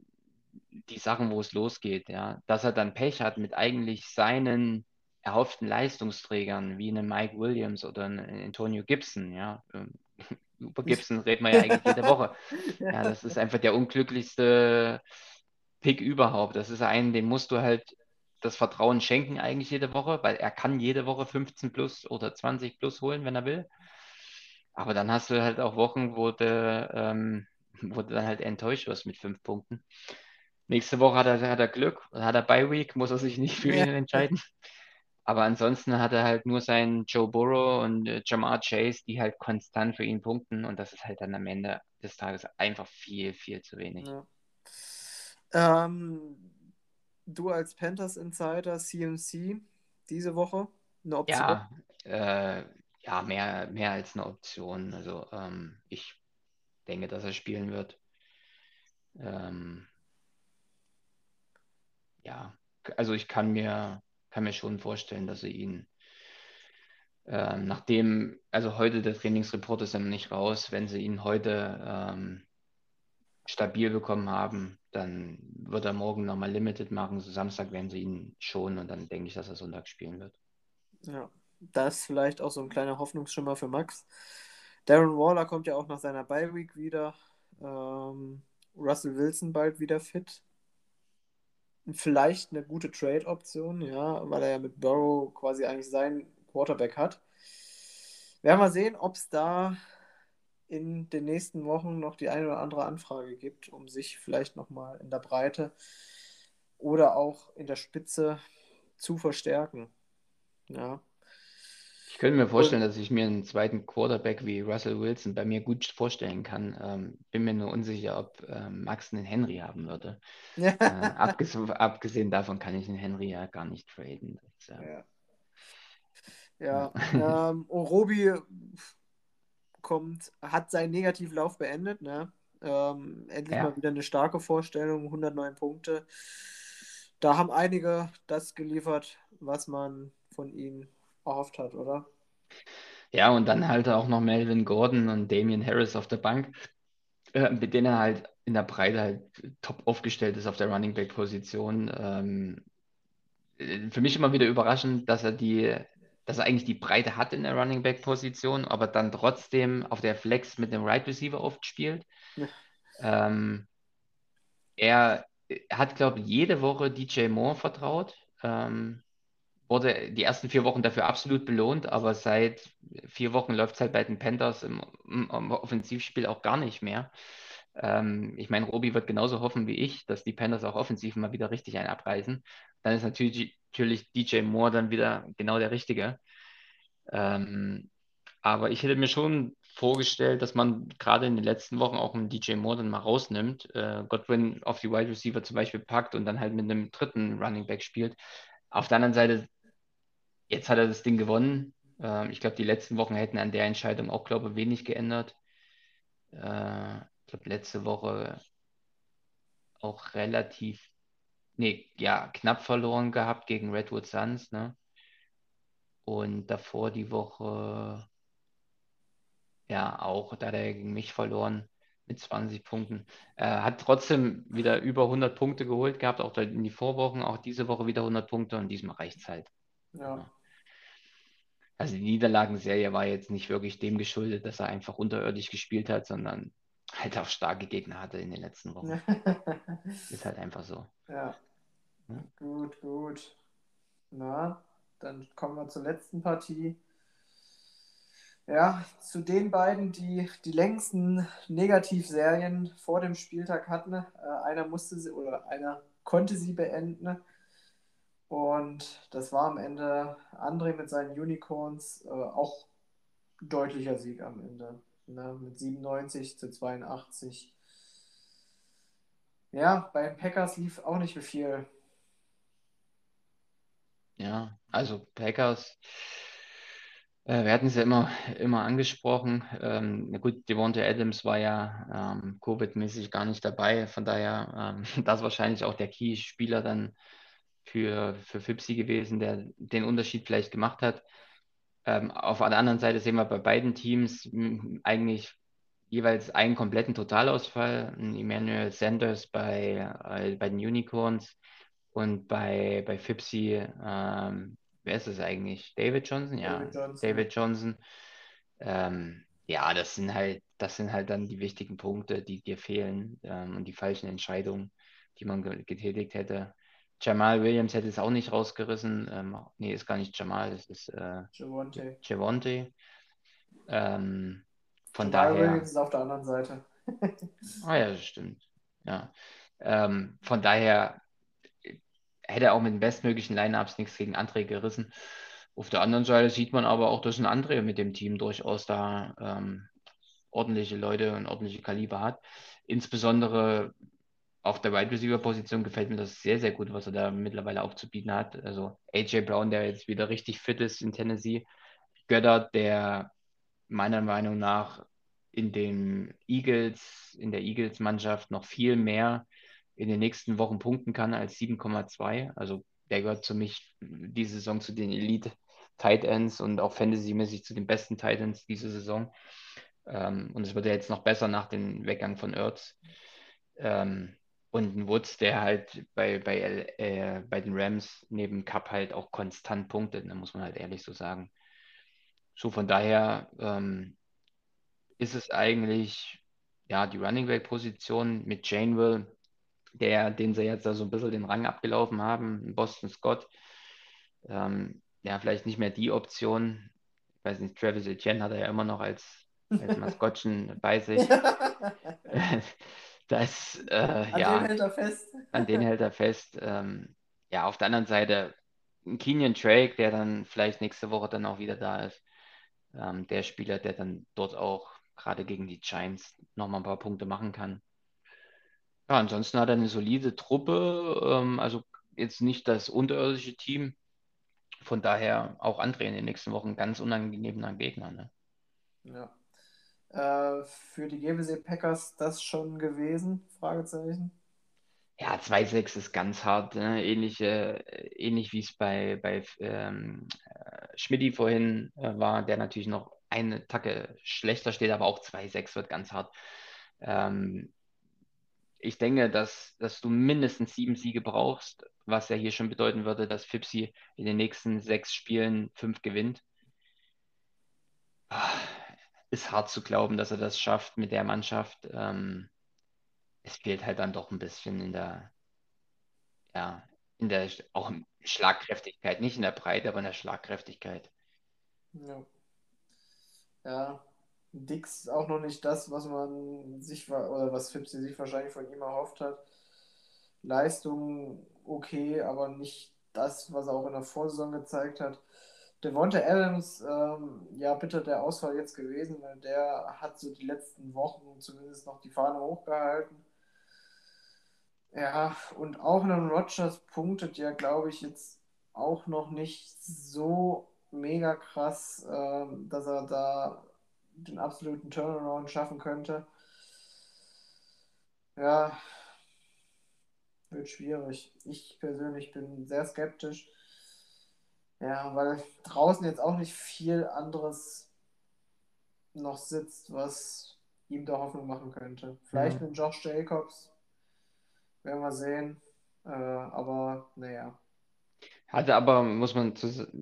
die Sachen, wo es losgeht, ja. Dass er dann Pech hat mit eigentlich seinen erhofften Leistungsträgern, wie einem Mike Williams oder einem Antonio Gibson, ja. Ähm, Über Gibson reden wir ja eigentlich jede Woche. Ja, das ist einfach der unglücklichste Pick überhaupt. Das ist einen, dem musst du halt das Vertrauen schenken eigentlich jede Woche, weil er kann jede Woche 15 plus oder 20 plus holen, wenn er will. Aber dann hast du halt auch Wochen, wo du, ähm, wo du dann halt enttäuscht wirst mit fünf Punkten. Nächste Woche hat er, hat er Glück, hat er Bye Week, muss er sich nicht für ihn entscheiden. Aber ansonsten hat er halt nur seinen Joe Burrow und äh, Jamar Chase, die halt konstant für ihn punkten und das ist halt dann am Ende des Tages einfach viel, viel zu wenig. Ja. Ähm, du als Panthers Insider, CMC, diese Woche eine Option? Ja, äh, ja, mehr, mehr als eine Option. Also ähm, ich denke, dass er spielen wird. Ähm, ja, also ich kann mir, kann mir schon vorstellen, dass sie ihn, ähm, nachdem, also heute der Trainingsreport ist noch nicht raus, wenn sie ihn heute ähm, stabil bekommen haben, dann wird er morgen nochmal Limited machen. So Samstag werden sie ihn schon und dann denke ich, dass er Sonntag spielen wird. Ja, das ist vielleicht auch so ein kleiner Hoffnungsschimmer für Max. Darren Waller kommt ja auch nach seiner Bye Week wieder. Ähm, Russell Wilson bald wieder fit. Vielleicht eine gute Trade-Option, ja, weil er ja mit Burrow quasi eigentlich seinen Quarterback hat. Werden wir sehen, ob es da in den nächsten Wochen noch die eine oder andere Anfrage gibt, um sich vielleicht nochmal in der Breite oder auch in der Spitze zu verstärken. Ja. Ich könnte mir vorstellen, dass ich mir einen zweiten Quarterback wie Russell Wilson bei mir gut vorstellen kann. Ähm, bin mir nur unsicher, ob ähm, Max einen Henry haben würde. Äh, abges abgesehen davon kann ich den Henry ja gar nicht traden. Das, äh, ja. Ja, ähm, Orobi kommt, hat seinen Negativlauf beendet, ne? Ähm, endlich Ja. mal wieder eine starke Vorstellung, 109 Punkte. Da haben einige das geliefert, was man von ihnen erhofft hat, oder? Ja, und dann halt auch noch Melvin Gordon und Damian Harris auf der Bank, äh, mit denen er halt in der Breite halt top aufgestellt ist auf der Running Back Position. Ähm, äh, für mich immer wieder überraschend, dass er die, dass er eigentlich die Breite hat in der Running Back Position, aber dann trotzdem auf der Flex mit dem Right Receiver oft spielt. Ja. Ähm, er hat, glaube ich, jede Woche DJ Moore vertraut. Ähm, wurde die ersten vier Wochen dafür absolut belohnt, aber seit vier Wochen läuft es halt bei den Panthers im, im, Offensivspiel auch gar nicht mehr. Ähm, ich meine, Robi wird genauso hoffen wie ich, dass die Panthers auch offensiv mal wieder richtig einen abreißen. Dann ist natürlich, natürlich DJ Moore dann wieder genau der Richtige. Ähm, aber ich hätte mir schon vorgestellt, dass man gerade in den letzten Wochen auch einen DJ Moore dann mal rausnimmt, äh, Godwin auf die Wide Receiver zum Beispiel packt und dann halt mit einem dritten Running Back spielt. Auf der anderen Seite, jetzt hat er das Ding gewonnen. Ähm, ich glaube, die letzten Wochen hätten an der Entscheidung auch, glaube ich, wenig geändert. Äh, ich glaube, letzte Woche auch relativ, nee, ja, knapp verloren gehabt gegen Redwood Suns, ne? Und davor die Woche, ja, auch, da hat er gegen mich verloren mit 20 Punkten. Er hat trotzdem wieder über 100 Punkte geholt gehabt, auch in die Vorwochen, auch diese Woche wieder 100 Punkte und diesmal reicht es halt. Ja. Also die Niederlagenserie war jetzt nicht wirklich dem geschuldet, dass er einfach unterirdisch gespielt hat, sondern halt auch starke Gegner hatte in den letzten Wochen. Ist halt einfach so. ja. Ja. Gut, gut. Na, dann kommen wir zur letzten Partie. Ja, zu den beiden, die die längsten Negativserien vor dem Spieltag hatten. Äh, einer musste sie oder einer konnte sie beenden. Und das war am Ende André mit seinen Unicorns äh, auch deutlicher Sieg am Ende. Ne? Mit 97 zu 82. Ja, bei den Packers lief auch nicht mehr viel. Ja, also Packers, äh, wir hatten es ja immer, immer angesprochen. Ähm, gut, Devontae Adams war ja ähm, Covid-mäßig gar nicht dabei, von daher ähm, das wahrscheinlich auch der Key-Spieler dann für, für Fipsi gewesen, der den Unterschied vielleicht gemacht hat. Ähm, auf der anderen Seite sehen wir bei beiden Teams m, eigentlich jeweils einen kompletten Totalausfall. Emmanuel Sanders bei, äh, bei den Unicorns und bei, bei Fipsi, ähm, wer ist es eigentlich? David Johnson? Ja, David Johnson. David Johnson. Ähm, ja, das sind halt, das sind halt dann die wichtigen Punkte, die dir fehlen ähm, und die falschen Entscheidungen, die man ge getätigt hätte. Jamal Williams hätte es auch nicht rausgerissen. Ähm, nee, ist gar nicht Jamal, es ist äh, Javonte. Javonte. Ähm, von Jamal daher. Williams ist auf der anderen Seite. Ah ja, das stimmt. Ja. Ähm, von daher hätte er auch mit den bestmöglichen Lineups nichts gegen André gerissen. Auf der anderen Seite sieht man aber auch, dass ein André mit dem Team durchaus da ähm, ordentliche Leute und ordentliche Kaliber hat. Insbesondere auf der Wide Receiver Position gefällt mir das sehr, sehr gut, was er da mittlerweile aufzubieten hat. Also AJ Brown, der jetzt wieder richtig fit ist in Tennessee. Götter, der meiner Meinung nach in den Eagles, in der Eagles-Mannschaft noch viel mehr in den nächsten Wochen punkten kann als 7,2. Also der gehört zu mich diese Saison zu den Elite Tight Ends und auch Fantasy-mäßig zu den besten Tight Ends diese Saison. Ähm, und es wird ja jetzt noch besser nach dem Weggang von Ertz. Ähm, und ein Woods, der halt bei, bei, äh, bei den Rams neben Cup halt auch konstant punktet, ne, muss man halt ehrlich so sagen. So von daher ähm, ist es eigentlich ja die Running Back Position mit Janewell, der, den sie jetzt da so ein bisschen den Rang abgelaufen haben, Boston Scott. Ähm, ja, vielleicht nicht mehr die Option. Ich weiß nicht, Travis Etienne hat er ja immer noch als, als Maskottchen bei sich. das, äh, an ja, den hält er fest. An den hält er fest. Ähm, ja, auf der anderen Seite ein Kenyon Drake, der dann vielleicht nächste Woche dann auch wieder da ist. Ähm, der Spieler, der dann dort auch gerade gegen die Giants nochmal ein paar Punkte machen kann. Ja, ansonsten hat er eine solide Truppe, ähm, also jetzt nicht das unterirdische Team. Von daher auch André in den nächsten Wochen ganz unangenehmer Gegner. Ne? Ja. Äh, für die GWC Packers das schon gewesen? Fragezeichen. Ja, 2-6 ist ganz hart. Ne? Ähnlich, äh, ähnlich wie es bei, bei ähm, äh, Schmidti vorhin äh, war, der natürlich noch eine Tacke schlechter steht, aber auch 2-6 wird ganz hart. Ähm, ich denke, dass, dass du mindestens sieben Siege brauchst, was ja hier schon bedeuten würde, dass Fipsi in den nächsten sechs Spielen fünf gewinnt. Ah, ist hart zu glauben, dass er das schafft mit der Mannschaft. Ähm, es fehlt halt dann doch ein bisschen in der, ja, in der auch in Schlagkräftigkeit, nicht in der Breite, aber in der Schlagkräftigkeit. Ja. Ja, Dix auch noch nicht das, was man sich oder was Fipsi sich wahrscheinlich von ihm erhofft hat. Leistung okay, aber nicht das, was er auch in der Vorsaison gezeigt hat. Devonta Adams, ähm, ja, bitte der Ausfall jetzt gewesen, weil der hat so die letzten Wochen zumindest noch die Fahne hochgehalten. Ja, und auch Aaron Rodgers punktet ja, glaube ich, jetzt auch noch nicht so mega krass, ähm, dass er da den absoluten Turnaround schaffen könnte. Ja, wird schwierig. Ich persönlich bin sehr skeptisch. Ja, weil draußen jetzt auch nicht viel anderes noch sitzt, was ihm da Hoffnung machen könnte. Vielleicht mhm. mit Josh Jacobs. Werden wir sehen. Äh, aber naja. Hatte aber, muss man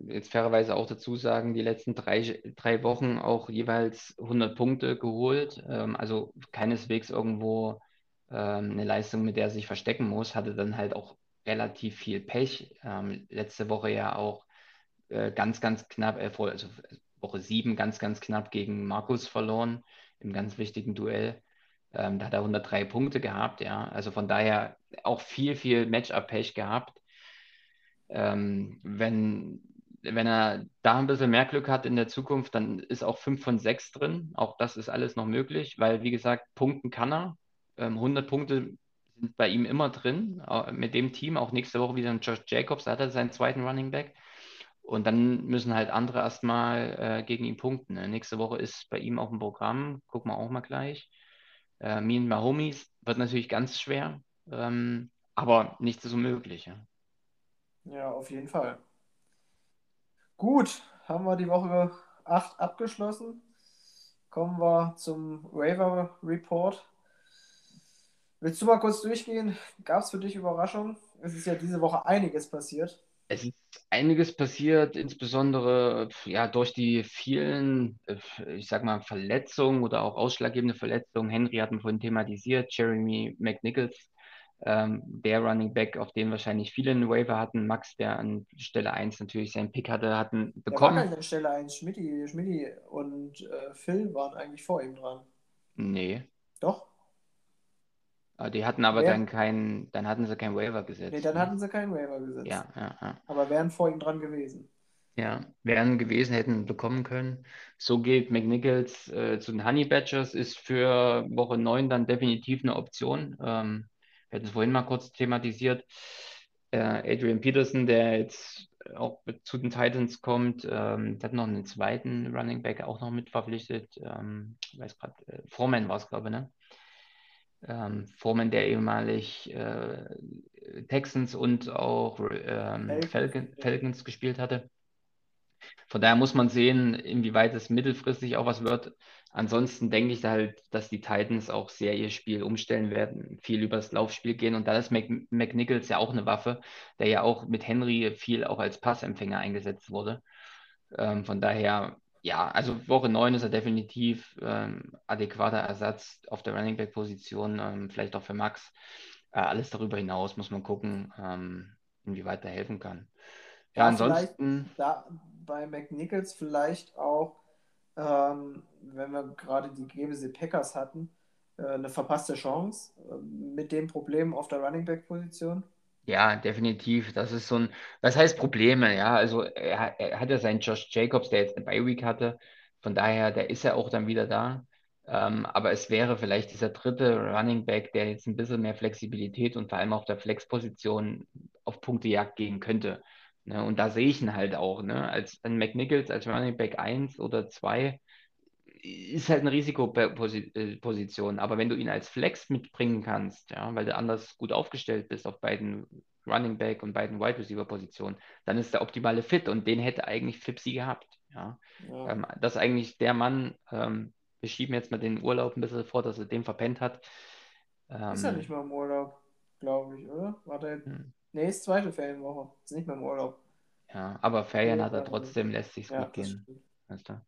jetzt fairerweise auch dazu sagen, die letzten drei, drei Wochen auch jeweils 100 Punkte geholt. Ähm, also keineswegs irgendwo ähm, eine Leistung, mit der er sich verstecken muss. Hatte dann halt auch relativ viel Pech. Ähm, letzte Woche ja auch äh, ganz, ganz knapp, äh, also Woche 7 ganz, ganz knapp gegen Markus verloren im ganz wichtigen Duell. Ähm, da hat er 103 Punkte gehabt, ja. Also von daher auch viel, viel Matchup-Pech gehabt. Ähm, wenn, wenn er da ein bisschen mehr Glück hat in der Zukunft, dann ist auch 5 von 6 drin. Auch das ist alles noch möglich, weil, wie gesagt, punkten kann er. Ähm, 100 Punkte sind bei ihm immer drin, mit dem Team. Auch nächste Woche wieder ein Josh Jacobs, da hat er seinen zweiten Running Back. Und dann müssen halt andere erstmal äh, gegen ihn punkten. Ne? Nächste Woche ist bei ihm auch ein Programm, gucken wir auch mal gleich. Äh, Me and My Homies wird natürlich ganz schwer, ähm, aber nichts ist unmöglich. Ja? Ja, auf jeden Fall. Gut, haben wir die Woche 8 abgeschlossen. Kommen wir zum Waiver Report. Willst du mal kurz durchgehen? Gab es für dich Überraschungen? Es ist ja diese Woche einiges passiert. Es ist einiges passiert, insbesondere ja, durch die vielen, äh, ich sag mal, Verletzungen oder auch ausschlaggebende Verletzungen. Henry hat man vorhin thematisiert, Jeremy McNichols ähm, der Running Back, auf den wahrscheinlich viele einen Waiver hatten. Max, der an Stelle 1 natürlich seinen Pick hatte, hatten bekommen. Der war an Stelle 1. Schmidti, Schmidti und äh, Phil waren eigentlich vor ihm dran. Nee. Doch? Die hatten aber Wer- dann keinen, dann hatten sie keinen Waiver gesetzt. Nee, dann ne? hatten sie keinen Waiver gesetzt. Ja, ja, ja. Aber wären vor ihm dran gewesen. Ja, wären gewesen, hätten bekommen können. So geht McNichols äh, zu den Honey Badgers, ist für Woche 9 dann definitiv eine Option. Ähm, wir hatten es vorhin mal kurz thematisiert. Äh, Adrian Peterson, der jetzt auch zu den Titans kommt, ähm, der hat noch einen zweiten Running Back auch noch mit verpflichtet. Ähm, ich weiß gerade, äh, Foreman war es, glaube ich, ne? Ähm, Foreman, der ehemalig äh, Texans und auch ähm, Falcons. Falcons gespielt hatte. Von daher muss man sehen, inwieweit es mittelfristig auch was wird. Ansonsten denke ich halt, dass die Titans auch sehr ihr Spiel umstellen werden, viel übers Laufspiel gehen. Und da ist Mc, McNichols ja auch eine Waffe, der ja auch mit Henry viel auch als Passempfänger eingesetzt wurde. Ähm, von daher, ja, also Woche 9 ist er definitiv ähm, adäquater Ersatz auf der Running Back Position, ähm, vielleicht auch für Max. Äh, alles darüber hinaus muss man gucken, ähm, inwieweit er helfen kann. Ja, Ja, vielleicht- ansonsten. Da bei McNichols vielleicht auch, ähm, wenn wir gerade die GBC Packers hatten, äh, eine verpasste Chance äh, mit dem Problem auf der Running Back Position. Ja, definitiv. Das ist so ein, was heißt Probleme? Ja, also er, hat- er hat ja seinen Josh Jacobs, der jetzt eine Bye-Week hatte. Von daher, der ist ja auch dann wieder da. Ähm, aber es wäre vielleicht dieser dritte Running Back, der jetzt ein bisschen mehr Flexibilität und vor allem auf der Flexposition auf Punktejagd gehen könnte. Ne? Und da sehe ich ihn halt auch. Ne? Als ein McNichols als Running Back 1 oder 2 ist halt eine Risikoposition. Aber wenn du ihn als Flex mitbringen kannst, ja, weil du anders gut aufgestellt bist auf beiden Running Back und beiden Wide Receiver Positionen, dann ist der optimale Fit und den hätte eigentlich Fipsi gehabt. Ja. Ja. Ähm, das ist eigentlich der Mann, ähm, wir schieben jetzt mal den Urlaub ein bisschen vor, dass er den verpennt hat. ist ja Ähm, nicht mehr im Urlaub, glaube ich, oder? War der... hm, Nee, ist zweite Ferienwoche. Ist nicht mehr im Urlaub. ja, aber Ferien hat er warte. trotzdem, lässt sich Ja, gut gehen. Weißt du?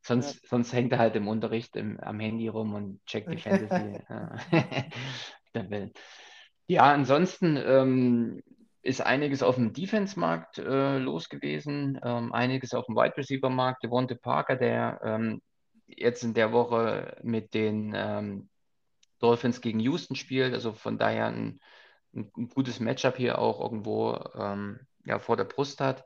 Sonst, sonst hängt er halt im Unterricht im, am Handy rum und checkt die Fantasy. ja. Ja, ansonsten ähm, ist einiges auf dem Defense-Markt äh, los gewesen, ähm, einiges auf dem Wide Receiver-Markt. Devonta Parker, der ähm, jetzt in der Woche mit den ähm, Dolphins gegen Houston spielt, also von daher ein, ein, ein gutes Matchup hier auch irgendwo ähm, ja, vor der Brust hat.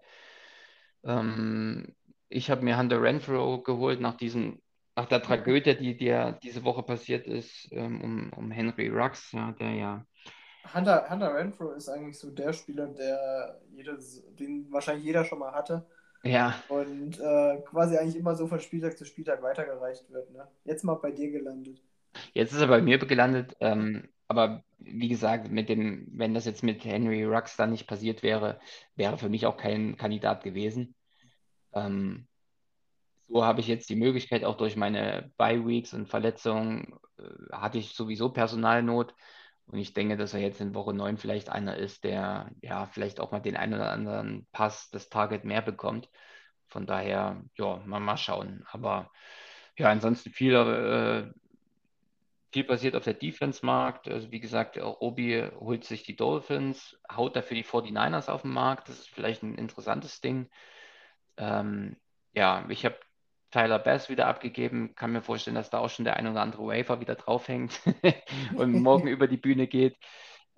Ähm, ich habe mir Hunter Renfro geholt nach diesem, nach der Tragödie, die dir diese Woche passiert ist, ähm, um, um Henry Rux, ja, der ja, Hunter, Hunter Renfro ist eigentlich so der Spieler, der jedes, den wahrscheinlich jeder schon mal hatte ja, und äh, quasi eigentlich immer so von Spieltag zu Spieltag weitergereicht wird. Ne? Jetzt mal bei dir gelandet. jetzt ist er bei mir gelandet, ähm, aber wie gesagt, mit dem, wenn das jetzt mit Henry Rux dann nicht passiert wäre, wäre für mich auch kein Kandidat gewesen. Ähm, so habe ich jetzt die Möglichkeit, auch durch meine Bye-Weeks und Verletzungen, äh, hatte ich sowieso Personalnot. Und ich denke, dass er jetzt in Woche 9 vielleicht einer ist, der ja vielleicht auch mal den einen oder anderen Pass, das Target mehr bekommt. Von daher, ja, mal, mal schauen. Aber ja, ansonsten viel, äh, viel passiert auf der Defense-Markt. Also wie gesagt, Obi holt sich die Dolphins, haut dafür die 49ers auf den Markt. Das ist vielleicht ein interessantes Ding. Ähm, ja, ich habe Tyler Bass wieder abgegeben. Kann mir vorstellen, dass da auch schon der ein oder andere Wafer wieder draufhängt und morgen über die Bühne geht.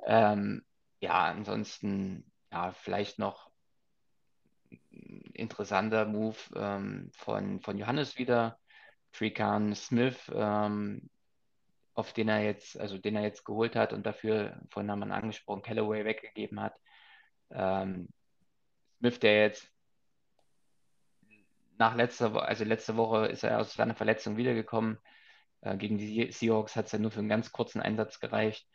Ähm, ja, ansonsten, ja, vielleicht noch ein interessanter Move ähm, von, von Johannes wieder. Trican Smith, ähm, auf den er jetzt, also den er jetzt geholt hat und dafür, vorhin haben wir angesprochen, Callaway weggegeben hat. Ähm, Smith, der jetzt nach letzter Woche, also letzte Woche ist er aus seiner Verletzung wiedergekommen. Äh, gegen die Seahawks hat es ja nur für einen ganz kurzen Einsatz gereicht.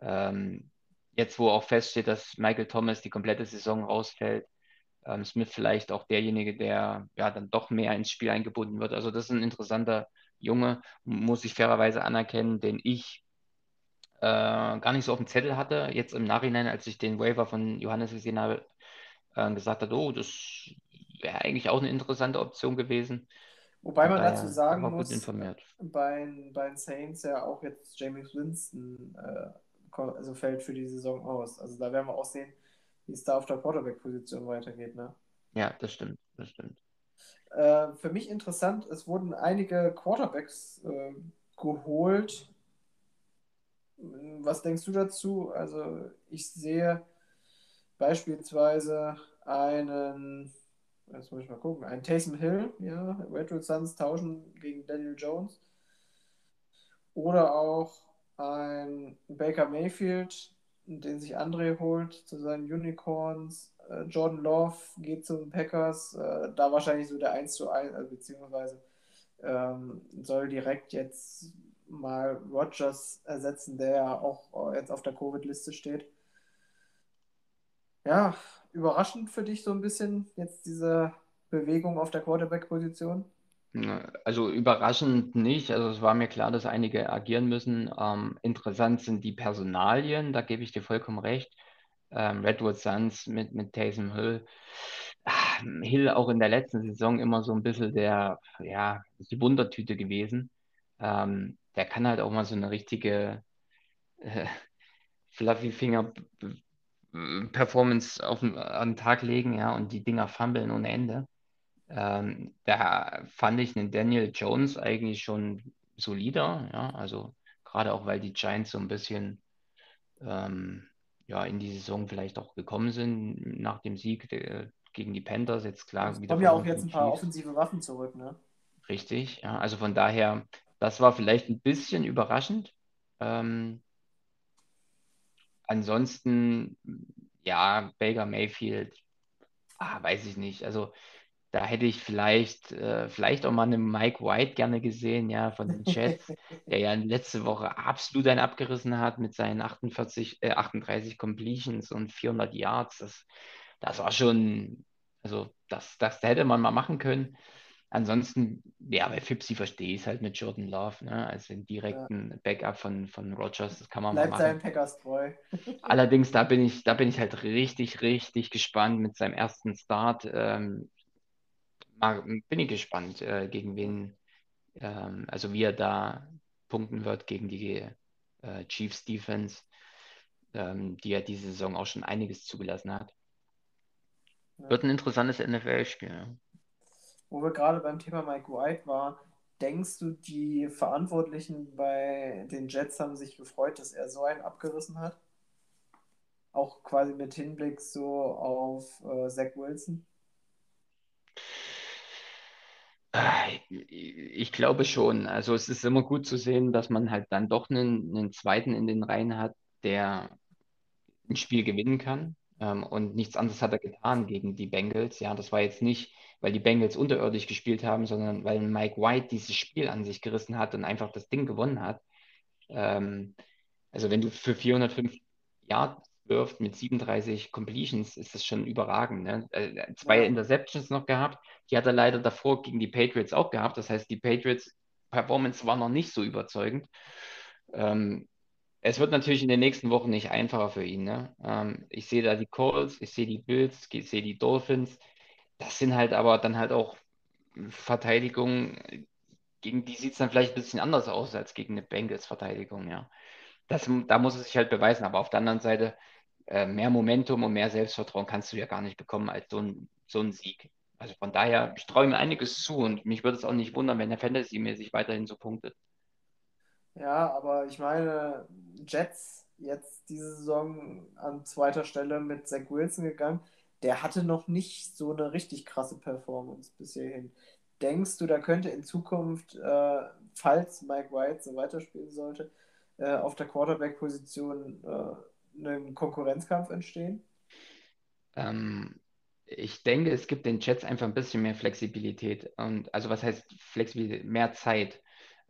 Ähm, jetzt, wo auch feststeht, dass Michael Thomas die komplette Saison rausfällt, ähm, Smith vielleicht auch derjenige, der ja dann doch mehr ins Spiel eingebunden wird. Also das ist ein interessanter Junge, muss ich fairerweise anerkennen, den ich äh, gar nicht so auf dem Zettel hatte. Jetzt im Nachhinein, als ich den Waiver von Johannes gesehen habe, äh, gesagt hat, oh, das wäre eigentlich auch eine interessante Option gewesen. Wobei man dazu sagen muss, bei, bei den Saints ja auch jetzt James Winston äh, also fällt für die Saison aus. Also da werden wir auch sehen, wie es da auf der Quarterback-Position weitergeht. Ne? Ja, das stimmt, das stimmt. Äh, für mich interessant, es wurden einige Quarterbacks äh, geholt, Was denkst du dazu? Also ich sehe beispielsweise einen, jetzt muss ich mal gucken, einen Taysom Hill, ja, Redwood Suns tauschen gegen Daniel Jones. Oder auch ein Baker Mayfield, den sich André holt zu seinen Unicorns. Äh, Jordan Love geht zu den Packers, äh, da wahrscheinlich so der 1 zu 1, also beziehungsweise ähm, soll direkt jetzt mal Rogers ersetzen, der ja auch jetzt auf der Covid-Liste steht. Ja, überraschend für dich so ein bisschen jetzt diese Bewegung auf der Quarterback-Position? Also überraschend nicht. Also es war mir klar, dass einige agieren müssen. Ähm, interessant sind die Personalien, da gebe ich dir vollkommen recht. Ähm, Redwood Suns mit, mit Taysom Hill. Ach, Hill auch in der letzten Saison immer so ein bisschen der, ja, die Wundertüte gewesen. Ähm, der kann halt auch mal so eine richtige äh, Fluffy Finger Performance auf, an den Tag legen, ja, und die Dinger fummeln ohne Ende. Ähm, da fand ich den Daniel Jones eigentlich schon solider, ja, also gerade auch, weil die Giants so ein bisschen ähm, ja, in die Saison vielleicht auch gekommen sind nach dem Sieg äh, gegen die Panthers. Jetzt klar, es kommen ja auch jetzt ein paar offensive Waffen zurück, ne? Richtig, ja, also von daher, das war vielleicht ein bisschen überraschend. Ähm, ansonsten, ja, Baker Mayfield, ah, weiß ich nicht. Also da hätte ich vielleicht, äh, vielleicht auch mal einen Mike White gerne gesehen, ja, von den Jets, der ja letzte Woche absolut einen abgerissen hat mit seinen 48, äh, 38 Completions und 400 Yards. Das, das war schon, also das, das hätte man mal machen können. Ansonsten, ja, bei Fipsi verstehe ich es halt mit Jordan Love, ne? also den direkten ja. Backup von, von Rogers, das kann man Bleibt mal machen. Bleibt seinen Packers treu. Allerdings, da bin ich, da bin ich halt richtig, richtig gespannt mit seinem ersten Start. Ähm, bin ich gespannt, äh, gegen wen, ähm, also wie er da punkten wird gegen die äh, Chiefs Defense, ähm, die ja diese Saison auch schon einiges zugelassen hat. Ja. Wird ein interessantes NFL-Spiel. Wo wir gerade beim Thema Mike White waren, denkst du, die Verantwortlichen bei den Jets haben sich gefreut, dass er so einen abgerissen hat? Auch quasi mit Hinblick so auf äh, Zach Wilson? Ich glaube schon. Also es ist immer gut zu sehen, dass man halt dann doch einen, einen zweiten in den Reihen hat, der ein Spiel gewinnen kann. Ähm, und nichts anderes hat er getan gegen die Bengals. Ja, das war jetzt nicht, weil die Bengals unterirdisch gespielt haben, sondern weil Mike White dieses Spiel an sich gerissen hat und einfach das Ding gewonnen hat. Ähm, also wenn du für 405 Yards wirft mit 37 Completions, ist das schon überragend. Ne? Äh, zwei ja. Interceptions noch gehabt. Die hat er leider davor gegen die Patriots auch gehabt. Das heißt, die Patriots Performance war noch nicht so überzeugend. Ähm, es wird natürlich in den nächsten Wochen nicht einfacher für ihn. Ne? Ähm, ich sehe da die Colts, ich sehe die Bills, ich sehe die Dolphins. Das sind halt aber dann halt auch Verteidigungen, gegen die sieht es dann vielleicht ein bisschen anders aus als gegen eine Bengals-Verteidigung, ja. Da muss es sich halt beweisen, aber auf der anderen Seite äh, mehr Momentum und mehr Selbstvertrauen kannst du ja gar nicht bekommen als so ein, so ein Sieg. Also von daher, ich traue mir einiges zu und mich würde es auch nicht wundern, wenn der Fantasy mir sich weiterhin so punktet. Ja, aber ich meine, Jets jetzt diese Saison an zweiter Stelle mit Zach Wilson gegangen, der hatte noch nicht so eine richtig krasse Performance bis hierhin. Denkst du, da könnte in Zukunft, äh, falls Mike White so weiterspielen sollte, äh, auf der Quarterback-Position äh, einem Konkurrenzkampf entstehen? Ähm, ich denke, es gibt den Jets einfach ein bisschen mehr Flexibilität. Und also was heißt Flexibilität? Mehr Zeit.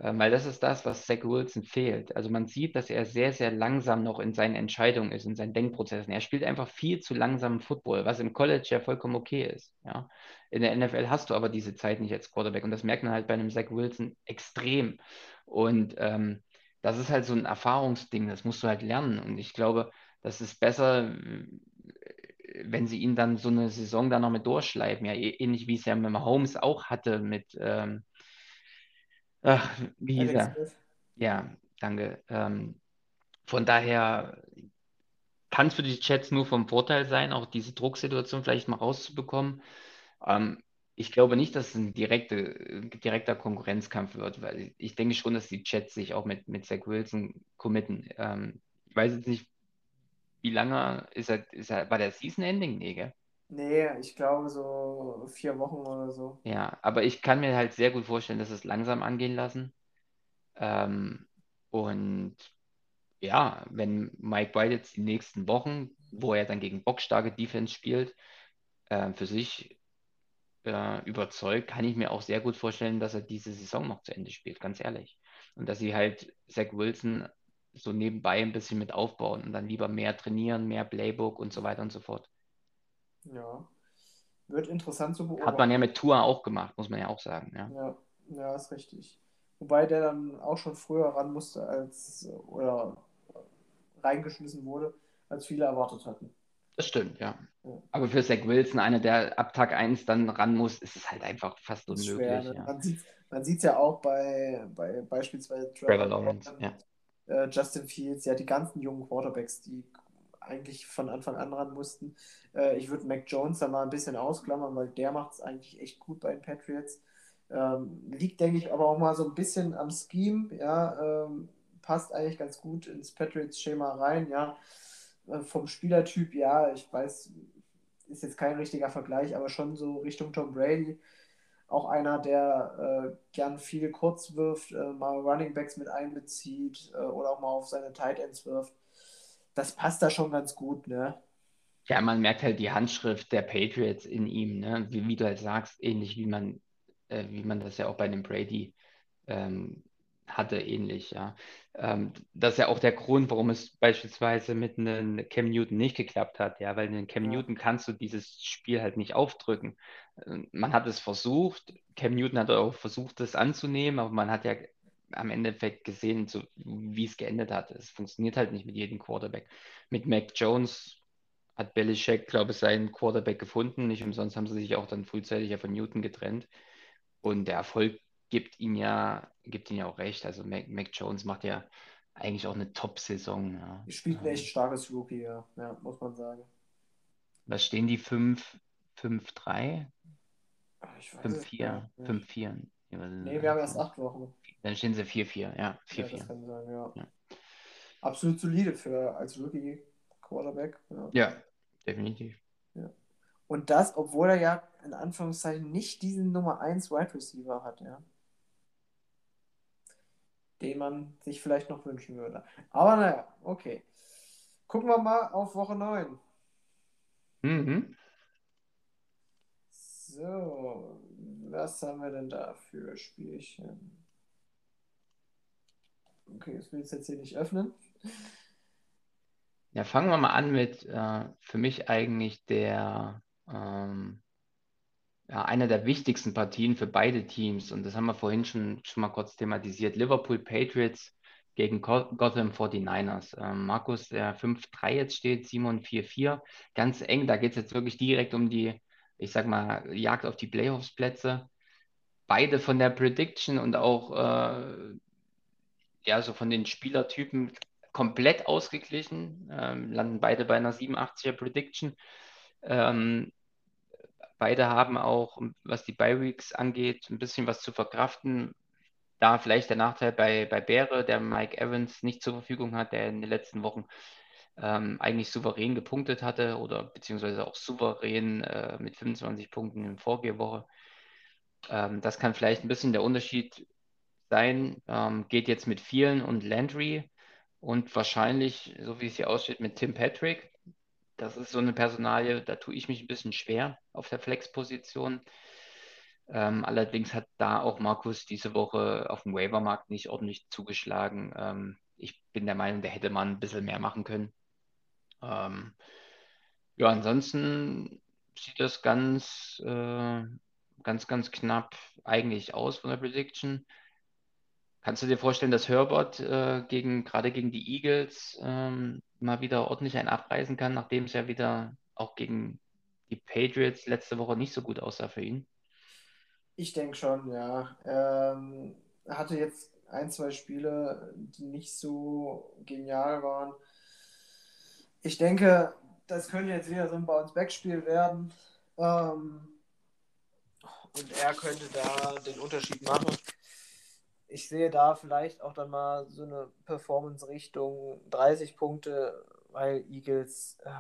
Ähm, weil das ist das, was Zach Wilson fehlt. Also man sieht, dass er sehr, sehr langsam noch in seinen Entscheidungen ist, in seinen Denkprozessen. Er spielt einfach viel zu langsam Football, was im College ja vollkommen okay ist. Ja. In der NFL hast du aber diese Zeit nicht als Quarterback. Und das merkt man halt bei einem Zach Wilson extrem. Und ähm, das ist halt so ein Erfahrungsding, das musst du halt lernen. Und ich glaube, das ist besser, wenn sie ihn dann so eine Saison dann noch mit durchschleifen. Ja, ähnlich wie es ja mit Mahomes auch hatte mit, ähm, ach, wie hieß er? Ja, danke. Ähm, von daher kann es für die Chats nur vom Vorteil sein, auch diese Drucksituation vielleicht mal rauszubekommen. Ähm, ich glaube nicht, dass es ein direkte, direkter Konkurrenzkampf wird, weil ich denke schon, dass die Jets sich auch mit, mit Zach Wilson committen. Ähm, ich weiß jetzt nicht, wie lange ist er, ist er war der Season Ending? Nee, gell? Nee, ich glaube so vier Wochen oder so. Ja, aber ich kann mir halt sehr gut vorstellen, dass es langsam angehen lassen. Ähm, und ja, wenn Mike White jetzt die nächsten Wochen, wo er dann gegen bockstarke Defense spielt, äh, für sich äh, überzeugt, kann ich mir auch sehr gut vorstellen, dass er diese Saison noch zu Ende spielt, ganz ehrlich. Und dass sie halt Zach Wilson so nebenbei ein bisschen mit aufbauen und dann lieber mehr trainieren, mehr Playbook und so weiter und so fort. Ja. Wird interessant zu beobachten. Hat man ja mit Tour auch gemacht, muss man ja auch sagen. Ja, ja, ja ist richtig. Wobei der dann auch schon früher ran musste als oder reingeschmissen wurde, als viele erwartet hatten. Das stimmt, ja. ja. Aber für Zach Wilson, einer, der ab Tag 1 dann ran muss, ist es halt einfach fast unmöglich. Schwer, ne? ja. Man sieht es ja auch bei, bei beispielsweise Trevor Lawrence, ja. äh, Justin Fields, ja, die ganzen jungen Quarterbacks, die eigentlich von Anfang an ran mussten. Äh, ich würde Mac Jones da mal ein bisschen ausklammern, weil der macht es eigentlich echt gut bei den Patriots. Ähm, liegt, denke ich, aber auch mal so ein bisschen am Scheme, ja, ähm, passt eigentlich ganz gut ins Patriots-Schema rein, ja. Äh, vom Spielertyp, ja, ich weiß, ist jetzt kein richtiger Vergleich, aber schon so Richtung Tom Brady. Auch einer, der äh, gern viel kurz wirft, äh, mal Running Backs mit einbezieht äh, oder auch mal auf seine Tight Ends wirft. Das passt da schon ganz gut, ne? Ja, man merkt halt die Handschrift der Patriots in ihm, ne? Wie, wie du halt sagst, ähnlich wie man, äh, wie man das ja auch bei dem Brady ähm, hatte, ähnlich, ja. Ähm, das ist ja auch der Grund, warum es beispielsweise mit einem Cam Newton nicht geklappt hat, ja, weil in Cam. Newton kannst du dieses Spiel halt nicht aufdrücken. Ähm, man hat es versucht, Cam Newton hat auch versucht, das anzunehmen, aber man hat ja am Endeffekt gesehen, so, wie es geendet hat. Es funktioniert halt nicht mit jedem Quarterback. Mit Mac Jones hat Belichick, glaube ich, seinen Quarterback gefunden. Nicht umsonst haben sie sich auch dann frühzeitig ja von Newton getrennt. Und der Erfolg gibt ihn ja, gibt ihn ja auch recht. Also Mac, Mac Jones macht ja eigentlich auch eine Top-Saison. Ja. Spielt ein echt starkes Rookie, ja. ja, muss man sagen. Was stehen die 5, 5, 3? 5, 4, 5, 4. Nee, wir haben erst acht Wochen. Dann stehen sie 4-4, ja. 4, ja, 4. Sein, ja. ja. Absolut solide für als Rookie Quarterback. Ja, ja definitiv. Ja. Und das, obwohl er ja in Anführungszeichen nicht diesen Nummer 1 Wide Receiver hat, ja den man sich vielleicht noch wünschen würde. Aber naja, okay. Gucken wir mal auf Woche 9. Mhm. So, was haben wir denn da für Spielchen? Okay, das will ich jetzt hier nicht öffnen. Ja, fangen wir mal an mit äh, für mich eigentlich der ähm, ja, eine der wichtigsten Partien für beide Teams. Und das haben wir vorhin schon, schon mal kurz thematisiert. Liverpool Patriots gegen Gotham 49ers. Ähm, Markus, der 5-3 jetzt steht, Simon 4-4. Ganz eng, da geht es jetzt wirklich direkt um die, ich sag mal, Jagd auf die Playoffs-Plätze. Beide von der Prediction und auch äh, ja, so von den Spielertypen komplett ausgeglichen. Ähm, landen beide bei einer 87er Prediction. Ähm, Beide haben auch, was die Bi-Weeks angeht, ein bisschen was zu verkraften. Da vielleicht der Nachteil bei, bei Bäre, der Mike Evans nicht zur Verfügung hat, der in den letzten Wochen ähm, eigentlich souverän gepunktet hatte oder beziehungsweise auch souverän äh, mit 25 Punkten in Vorgehwoche. Ähm, das kann vielleicht ein bisschen der Unterschied sein. Ähm, geht jetzt mit vielen und Landry und wahrscheinlich, so wie es hier aussieht, mit Tim Patrick. Das ist so eine Personalie, da tue ich mich ein bisschen schwer auf der Flex-Position. Ähm, allerdings hat da auch Markus diese Woche auf dem Waivermarkt nicht ordentlich zugeschlagen. Ähm, ich bin der Meinung, der hätte man ein bisschen mehr machen können. Ähm, ja, ansonsten sieht das ganz, äh, ganz, ganz knapp eigentlich aus von der Prediction. Kannst du dir vorstellen, dass Herbert äh, gegen, gerade gegen die Eagles ähm, mal wieder ordentlich ein abreißen kann, nachdem es ja wieder auch gegen die Patriots letzte Woche nicht so gut aussah für ihn? Ich denke schon, ja. Ähm, er hatte jetzt ein, zwei Spiele, die nicht so genial waren. Ich denke, das könnte jetzt wieder so ein Bounce-Back-Spiel werden. Ähm, und er könnte da den Unterschied machen. Ich sehe da vielleicht auch dann mal so eine Performance Richtung 30 Punkte, weil Eagles äh,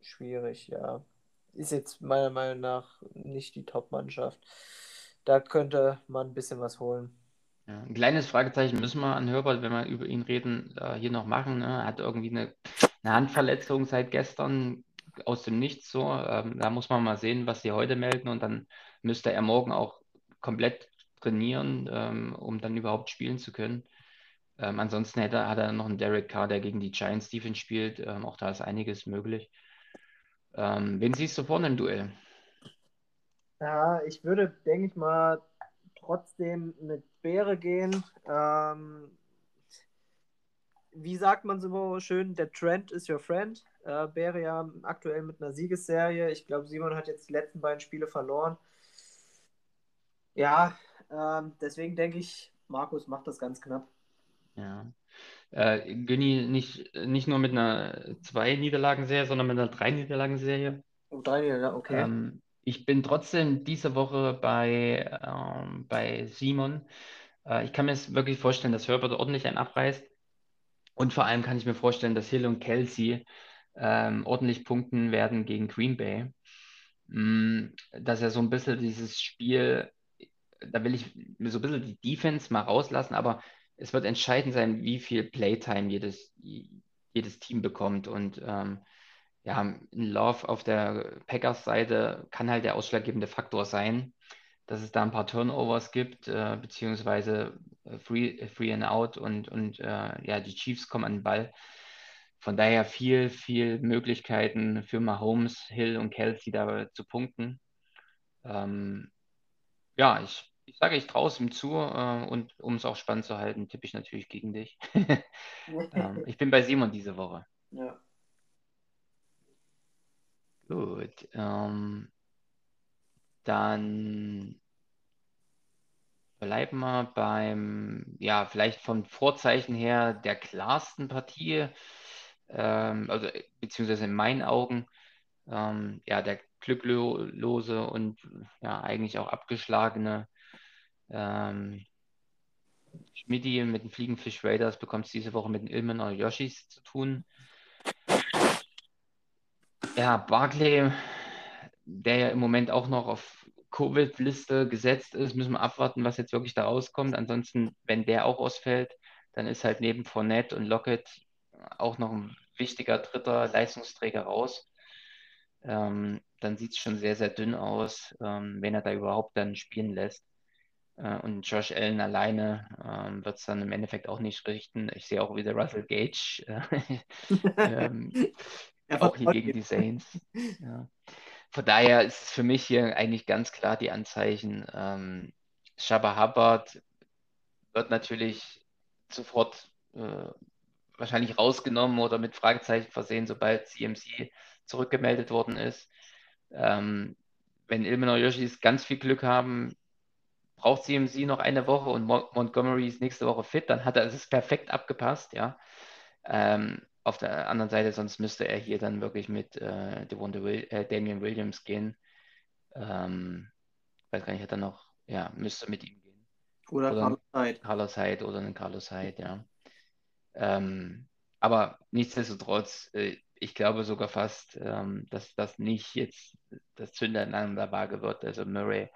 schwierig, ja. Ist jetzt meiner Meinung nach nicht die Top-Mannschaft. Da könnte man ein bisschen was holen. Ja, ein kleines Fragezeichen müssen wir an Herbert, wenn wir über ihn reden, äh, hier noch machen. Ne? Er hat irgendwie eine, eine Handverletzung seit gestern aus dem Nichts so. Ähm, da muss man mal sehen, was sie heute melden und dann müsste er morgen auch komplett trainieren, ähm, um dann überhaupt spielen zu können. Ähm, ansonsten hätte, hat er noch einen Derek Carr, der gegen die Giants Defense spielt. Ähm, auch da ist einiges möglich. Ähm, wen siehst du vorne im Duell? Ja, ich würde, denke ich mal, trotzdem mit Bäre gehen. Ähm, wie sagt man so schön, der Trend is your friend. Äh, Bäre ja aktuell mit einer Siegesserie. Ich glaube, Simon hat jetzt die letzten beiden Spiele verloren. Ja, ähm, deswegen denke ich, Markus macht das ganz knapp. Ja. Äh, Günni nicht, nicht nur mit einer zwei Niederlagenserie, sondern mit einer drei Niederlagenserie. Oh, drei Niederlagen, okay. Ähm, ich bin trotzdem diese Woche bei, ähm, bei Simon. Äh, ich kann mir es wirklich vorstellen, dass Herbert ordentlich einen abreißt. Und vor allem kann ich mir vorstellen, dass Hill und Kelsey ähm, ordentlich punkten werden gegen Green Bay. Mm, dass er so ein bisschen dieses Spiel, da will ich so ein bisschen die Defense mal rauslassen, aber es wird entscheidend sein, wie viel Playtime jedes, jedes Team bekommt. Und ähm, ja, Love auf der Packers-Seite kann halt der ausschlaggebende Faktor sein, dass es da ein paar Turnovers gibt, äh, beziehungsweise äh, Free, Free and Out und, und äh, ja, die Chiefs kommen an den Ball. Von daher viel, viel Möglichkeiten für Mahomes, Hill und Kelsey da zu punkten. Ähm, ja, ich, ich sage, ich ihm zu äh, und um es auch spannend zu halten, tippe ich natürlich gegen dich. ähm, ich bin bei Simon diese Woche. Ja. Gut. Ähm, dann bleiben wir beim, ja, vielleicht vom Vorzeichen her der klarsten Partie, ähm, also beziehungsweise in meinen Augen, ähm, ja, der glücklose und ja, eigentlich auch abgeschlagene ähm, Schmidti mit den Fliegenfisch Raiders bekommt es diese Woche mit den Ilmenau Yoshis zu tun. Ja, Barclay, der ja im Moment auch noch auf Covid-Liste gesetzt ist, müssen wir abwarten, was jetzt wirklich da rauskommt. Ansonsten, wenn der auch ausfällt, dann ist halt neben Fournette und Lockett auch noch ein wichtiger dritter Leistungsträger raus. Ähm, dann sieht es schon sehr, sehr dünn aus, ähm, wenn er da überhaupt dann spielen lässt. Äh, und Josh Allen alleine ähm, wird es dann im Endeffekt auch nicht richten. Ich sehe auch wieder Russell Gage. Äh, ähm, auch hier gegen die Saints. Ja. Von daher ist es für mich hier eigentlich ganz klar die Anzeichen. Ähm, Shabba Hubbard wird natürlich sofort äh, wahrscheinlich rausgenommen oder mit Fragezeichen versehen, sobald CMC zurückgemeldet worden ist. Ähm, wenn Ilmenor Yoshis ganz viel Glück haben, braucht CMC noch eine Woche und Mo Montgomery ist nächste Woche fit, dann hat er es perfekt abgepasst, ja. Ähm, auf der anderen Seite, sonst müsste er hier dann wirklich mit äh, Will äh, Damian Williams gehen. Ähm, weiß gar nicht, hat er noch, ja, müsste mit ihm gehen. Oder, oder Carlos Hyde. Carlos Hyde oder einen Carlos Hyde, ja. Ähm, aber nichtsdestotrotz, äh, ich glaube sogar fast, ähm, dass das nicht jetzt das Zünder an der Waage wird. Also Murray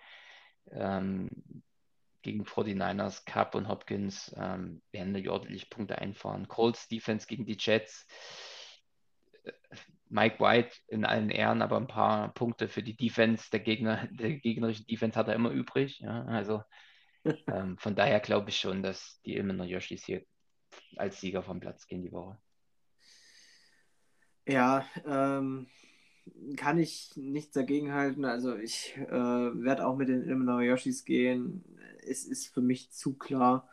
ähm, gegen 49ers, Cup und Hopkins ähm, werden da ordentlich Punkte einfahren. Colts Defense gegen die Jets. Mike White in allen Ehren, aber ein paar Punkte für die Defense der Gegner, der gegnerischen Defense hat er immer übrig. Ja? Also ähm, von daher glaube ich schon, dass die Ilmenor Yoshis hier als Sieger vom Platz gehen die Woche. Ja, ähm, kann ich nichts dagegen halten. Also ich äh, werde auch mit den Ilmenau Yoshis gehen. Es ist für mich zu klar.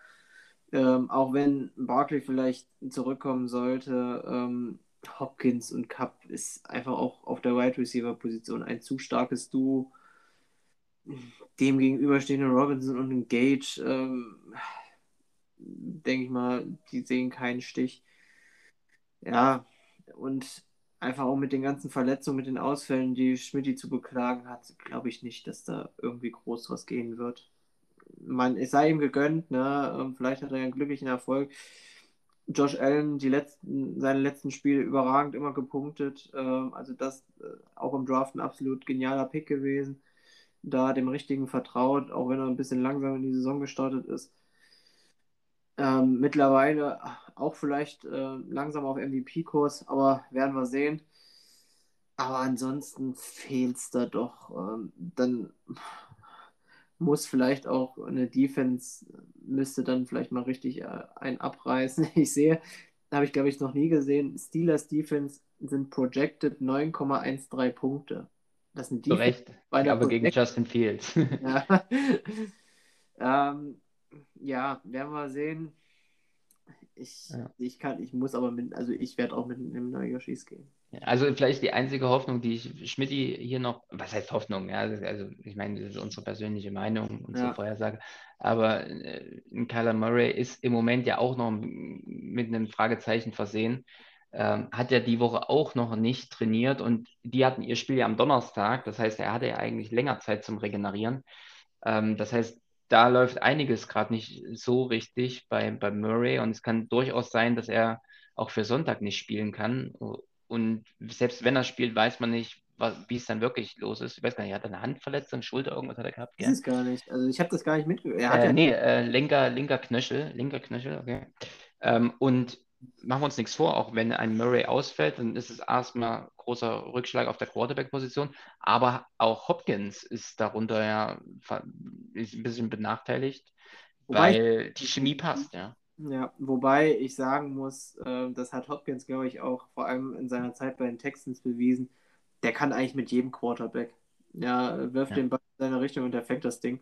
Ähm, auch wenn Barkley vielleicht zurückkommen sollte, ähm, Hopkins und Cup ist einfach auch auf der Wide Receiver Position ein zu starkes Duo. Dem gegenüberstehende Robinson und Gage, ähm, denke ich mal, die sehen keinen Stich. Ja, und einfach auch mit den ganzen Verletzungen, mit den Ausfällen, die Schmidt zu beklagen hat, glaube ich nicht, dass da irgendwie groß was gehen wird. Man, es sei ihm gegönnt, ne? Ähm, vielleicht hat er einen glücklichen Erfolg. Josh Allen die letzten, seine letzten Spiele überragend immer gepunktet. Ähm, also das äh, auch im Draft ein absolut genialer Pick gewesen. Da dem Richtigen vertraut, auch wenn er ein bisschen langsam in die Saison gestartet ist. Ähm, mittlerweile auch vielleicht äh, langsam auf MVP-Kurs, aber werden wir sehen. Aber ansonsten fehlt es da doch. Ähm, dann muss vielleicht auch eine Defense, müsste dann vielleicht mal richtig äh, ein abreißen. Ich sehe, habe ich glaube ich noch nie gesehen, Steelers Defense sind projected 9,13 Punkte. Das sind die. Recht, aber gegen Justin Fields. ja. ähm, ja, werden wir sehen. Ich, ja. ich kann, ich muss aber mit, also ich werde auch mit einem Yoshis gehen. Also vielleicht die einzige Hoffnung, die ich Schmidt hier noch, was heißt Hoffnung? Ja, also ich meine, das ist unsere persönliche Meinung, unsere ja. Vorhersage. Aber äh, Kyler Murray ist im Moment ja auch noch mit einem Fragezeichen versehen. Ähm, hat ja die Woche auch noch nicht trainiert und die hatten ihr Spiel ja am Donnerstag. Das heißt, er hatte ja eigentlich länger Zeit zum Regenerieren. Ähm, das heißt, da läuft einiges gerade nicht so richtig bei, bei Murray und es kann durchaus sein, dass er auch für Sonntag nicht spielen kann. Und selbst wenn er spielt, weiß man nicht, wie es dann wirklich los ist. Ich weiß gar nicht, hat er eine Handverletzung, Schulter, irgendwas hat er gehabt? Ich weiß es gar nicht. Also ich habe das gar nicht mitgehört. Äh, ja nee, äh, linker, linker Knöchel, linker Knöchel, okay. Ähm, und machen wir uns nichts vor, auch wenn ein Murray ausfällt, dann ist es erstmal großer Rückschlag auf der Quarterback-Position. Aber auch Hopkins ist darunter ja ist ein bisschen benachteiligt, wobei, weil die Chemie passt, ja. Ja, wobei ich sagen muss, äh, das hat Hopkins, glaube ich, auch vor allem in seiner Zeit bei den Texans bewiesen. Der kann eigentlich mit jedem Quarterback. Ja, wirft ja. den Ball in seine Richtung und der fängt das Ding.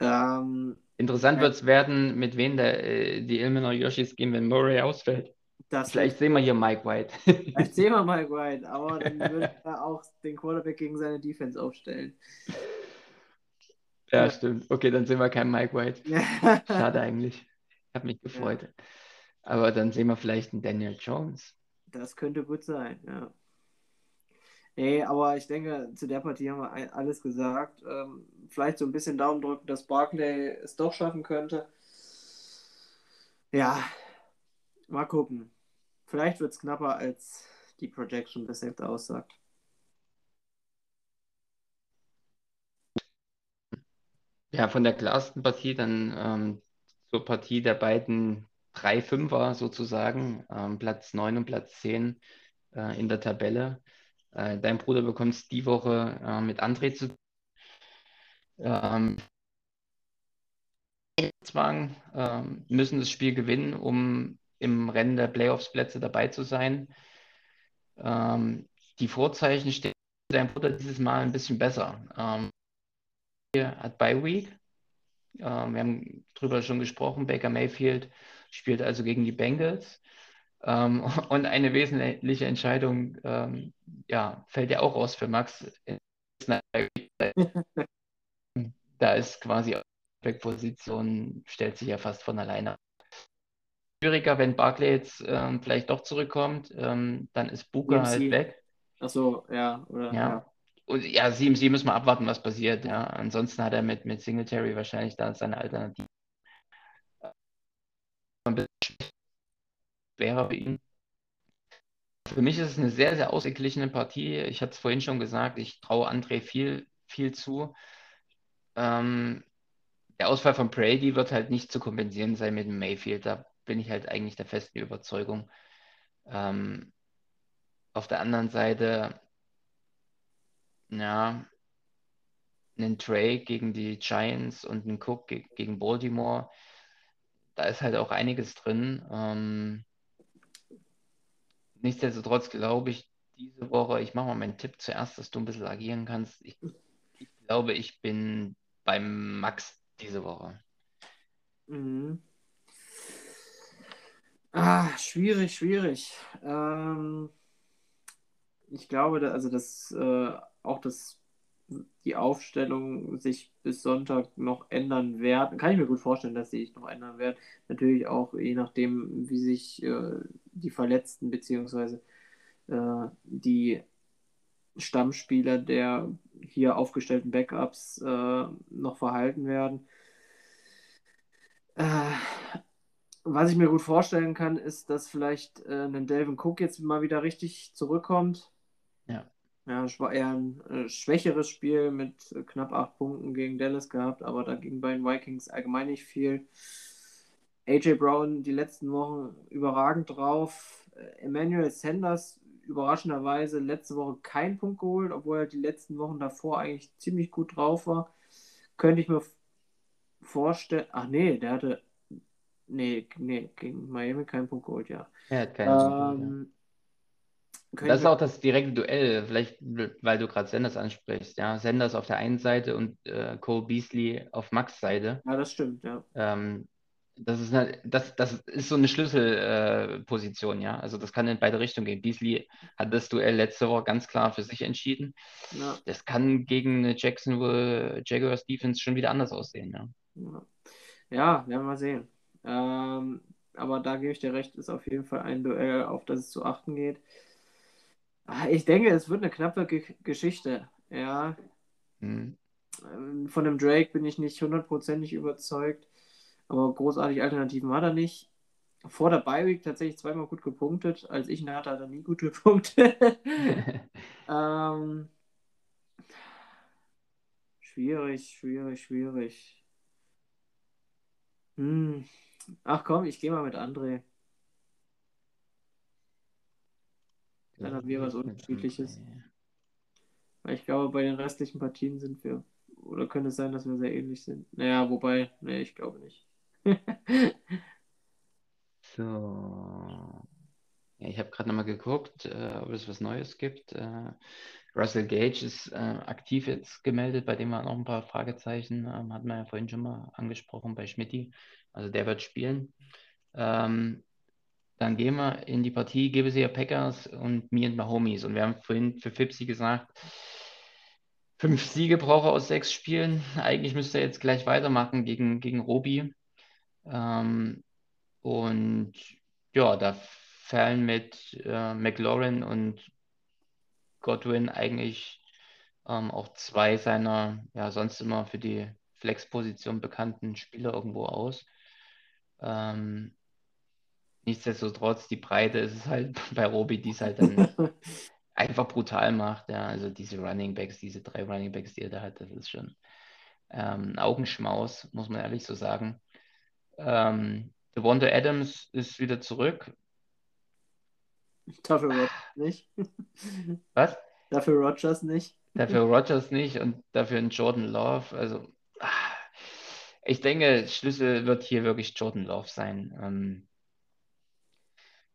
Ähm, Interessant wird es werden, mit wem der, äh, die Illinois Yoshis gehen, wenn Murray ausfällt. Das Vielleicht sehen wir hier Mike White. Vielleicht sehen wir Mike White, aber dann würde er auch den Quarterback gegen seine Defense aufstellen. Ja, ja, stimmt. Okay, dann sehen wir keinen Mike White. Schade eigentlich. Ich habe mich gefreut. Ja. Aber dann sehen wir vielleicht einen Daniel Jones. Das könnte gut sein, ja. Nee, aber ich denke, zu der Partie haben wir alles gesagt. Ähm, vielleicht so ein bisschen Daumen drücken, dass Barclay es doch schaffen könnte. Ja, mal gucken. Vielleicht wird es knapper, als die Projection bis jetzt aussagt. Ja, von der klarsten Partie dann ähm, zur Partie der beiden drei Fünfer sozusagen, ähm, Platz 9 und Platz 10 äh, in der Tabelle. Äh, dein Bruder bekommt es die Woche äh, mit André zu ähm, Zwang, ähm, müssen das Spiel gewinnen, um im Rennen der Playoffs-Plätze dabei zu sein. Ähm, die Vorzeichen stehen dein Bruder dieses Mal ein bisschen besser. Ähm, hat Bye Week. Ähm, wir haben darüber schon gesprochen. Baker Mayfield spielt also gegen die Bengals. Ähm, und eine wesentliche Entscheidung ähm, ja, fällt ja auch raus für Max. da ist quasi Backposition, stellt sich ja fast von alleine. Schwieriger, wenn Barclay jetzt ähm, vielleicht doch zurückkommt, ähm, dann ist Booker halt weg. Achso, ja, oder? Ja. ja. Und ja, sie, sie müssen mal abwarten, was passiert. Ja. Ansonsten hat er mit, mit Singletary wahrscheinlich da seine Alternative. Ein schwerer für ihn. Für mich ist es eine sehr, sehr ausgeglichene Partie. Ich hatte es vorhin schon gesagt, ich traue André viel, viel zu. Ähm, der Ausfall von Brady wird halt nicht zu kompensieren sein mit dem Mayfield. Da bin ich halt eigentlich der festen Überzeugung. Ähm, auf der anderen Seite, ja, einen Trey gegen die Giants und einen Cook gegen Baltimore, da ist halt auch einiges drin. Ähm, nichtsdestotrotz glaube ich, diese Woche, ich mache mal meinen Tipp zuerst, dass du ein bisschen agieren kannst. Ich, ich glaube, ich bin beim Max diese Woche. Mhm. Ah, schwierig, schwierig. Ähm, ich glaube, da, also dass äh, auch das, die Aufstellung sich bis Sonntag noch ändern wird. Kann ich mir gut vorstellen, dass sie sich noch ändern wird. Natürlich auch je nachdem, wie sich äh, die Verletzten bzw. äh, die Stammspieler der hier aufgestellten Backups äh, noch verhalten werden. Äh, was ich mir gut vorstellen kann, ist, dass vielleicht äh, ein Delvin Cook jetzt mal wieder richtig zurückkommt. Ja. Ja, es war eher ein äh, schwächeres Spiel mit äh, knapp acht Punkten gegen Dallas gehabt, aber da ging bei den Vikings allgemein nicht viel. AJ Brown die letzten Wochen überragend drauf. Äh, Emmanuel Sanders überraschenderweise letzte Woche keinen Punkt geholt, obwohl er die letzten Wochen davor eigentlich ziemlich gut drauf war. Könnte ich mir vorstellen. Ach nee, der hatte. Nee, nee, gegen Miami keinen Punkt geholt, ja. Er hat keinen Punkt geholt, ja. Das ist auch das direkte Duell, vielleicht, weil du gerade Sanders ansprichst, ja. Sanders auf der einen Seite und äh, Cole Beasley auf Max Seite. Ja, das stimmt, ja. Ähm, das ist, eine, das, das ist so eine Schlüsselposition, äh, ja. Also das kann in beide Richtungen gehen. Beasley hat das Duell letzte Woche ganz klar für sich entschieden. Ja. Das kann gegen eine Jacksonville Jaguars Defense schon wieder anders aussehen, ja. Ja, ja werden wir mal sehen. Ähm, aber da gebe ich dir recht, ist auf jeden Fall ein Duell, auf das es zu achten geht. Ah, ich denke, es wird eine knappe Ge Geschichte, ja. Hm. Von dem Drake bin ich nicht hundertprozentig überzeugt. Aber großartig Alternativen hat er nicht. Vor der Bi-Week tatsächlich zweimal gut gepunktet. Als ich ihn hatte, hat er nie gut gepunktet. ähm, schwierig, schwierig, schwierig. Hm. Ach komm, ich gehe mal mit André. Dann haben wir was Unterschiedliches. Weil ich glaube, bei den restlichen Partien sind wir. Oder könnte es sein, dass wir sehr ähnlich sind? Naja, wobei, nee, ich glaube nicht. So. Ja, ich habe gerade nochmal geguckt, äh, ob es was Neues gibt. Äh, Russell Gage ist äh, aktiv jetzt gemeldet, bei dem waren auch ein paar Fragezeichen, ähm, hatten wir ja vorhin schon mal angesprochen bei Schmidti. Also der wird spielen. Ähm, dann gehen wir in die Partie, gebe sie ja Packers und me and my homies. Und wir haben vorhin für Fipsi gesagt, fünf Siege braucht er aus sechs Spielen. Eigentlich müsste er jetzt gleich weitermachen gegen, gegen Robi. Ähm, und ja, da fallen mit äh, McLaurin und Godwin eigentlich ähm, auch zwei seiner ja sonst immer für die Flex-Position bekannten Spieler irgendwo aus. Ähm, nichtsdestotrotz, die Breite ist es halt bei Robi, die es halt dann einfach brutal macht. Ja, also diese Running Backs, diese drei Running Backs, die er da hat, das ist schon ähm, Augenschmaus, muss man ehrlich so sagen. Ähm, Devonta Adams ist wieder zurück. Dafür Rogers nicht. Was? Dafür Rogers nicht. Dafür Rogers nicht und dafür ein Jordan Love. Also, ich denke, Schlüssel wird hier wirklich Jordan Love sein. Ähm,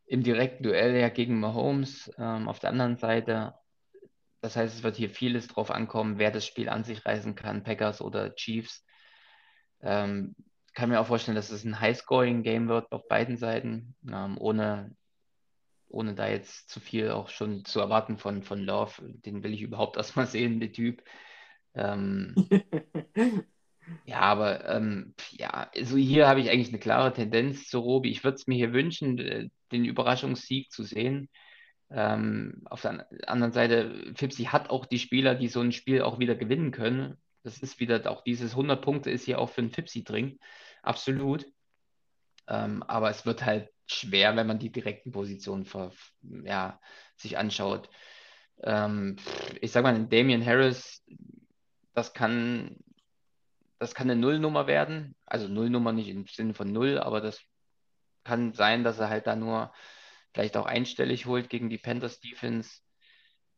Im direkten Duell ja gegen Mahomes. Ähm, auf der anderen Seite, das heißt, es wird hier vieles drauf ankommen, wer das Spiel an sich reißen kann, Packers oder Chiefs. Ähm, kann mir auch vorstellen, dass es ein High-Scoring-Game wird auf beiden Seiten, ähm, ohne, ohne da jetzt zu viel auch schon zu erwarten von, von Love. Den will ich überhaupt erstmal sehen, der Typ. Ähm, ja, aber ähm, ja, also hier habe ich eigentlich eine klare Tendenz zu Robi. Ich würde es mir hier wünschen, äh, den Überraschungssieg zu sehen. Ähm, auf der anderen Seite, Fipsi hat auch die Spieler, die so ein Spiel auch wieder gewinnen können. Das ist wieder auch dieses 100 Punkte ist hier auch für einen Fipsi drin absolut. Ähm, aber es wird halt schwer, wenn man die direkten Positionen ver, ja, sich anschaut. Ähm, ich sag mal, Damian Harris, das kann, das kann eine Nullnummer werden. Also Nullnummer nicht im Sinne von Null, aber das kann sein, dass er halt da nur vielleicht auch einstellig holt gegen die Panthers Defense.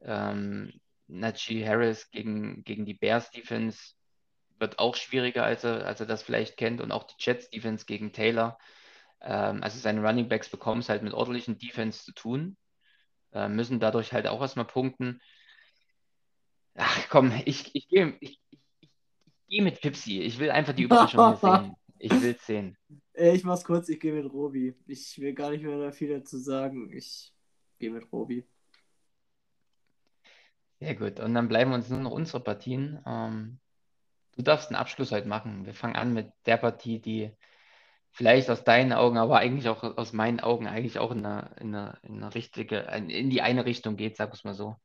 Ähm, Najee Harris gegen, gegen die Bears Defense wird auch schwieriger, als er, als er das vielleicht kennt. Und auch die Jets Defense gegen Taylor. Ähm, also seine Running Backs bekommen es halt mit ordentlichen Defense zu tun. Äh, müssen dadurch halt auch erstmal punkten. Ach komm, ich, ich gehe ich, ich, ich geh mit Pipsi. Ich will einfach die Überraschung sehen. Ich will es sehen. Ich mach's kurz, ich gehe mit Robi. Ich will gar nicht mehr da viel dazu sagen. Ich gehe mit Robi. Sehr gut. Und dann bleiben uns nur noch unsere Partien. Ähm, Du darfst einen Abschluss heute machen. Wir fangen an mit der Partie, die vielleicht aus deinen Augen, aber eigentlich auch aus meinen Augen eigentlich auch in eine, in eine, in eine richtige, in die eine Richtung geht, sag es mal so.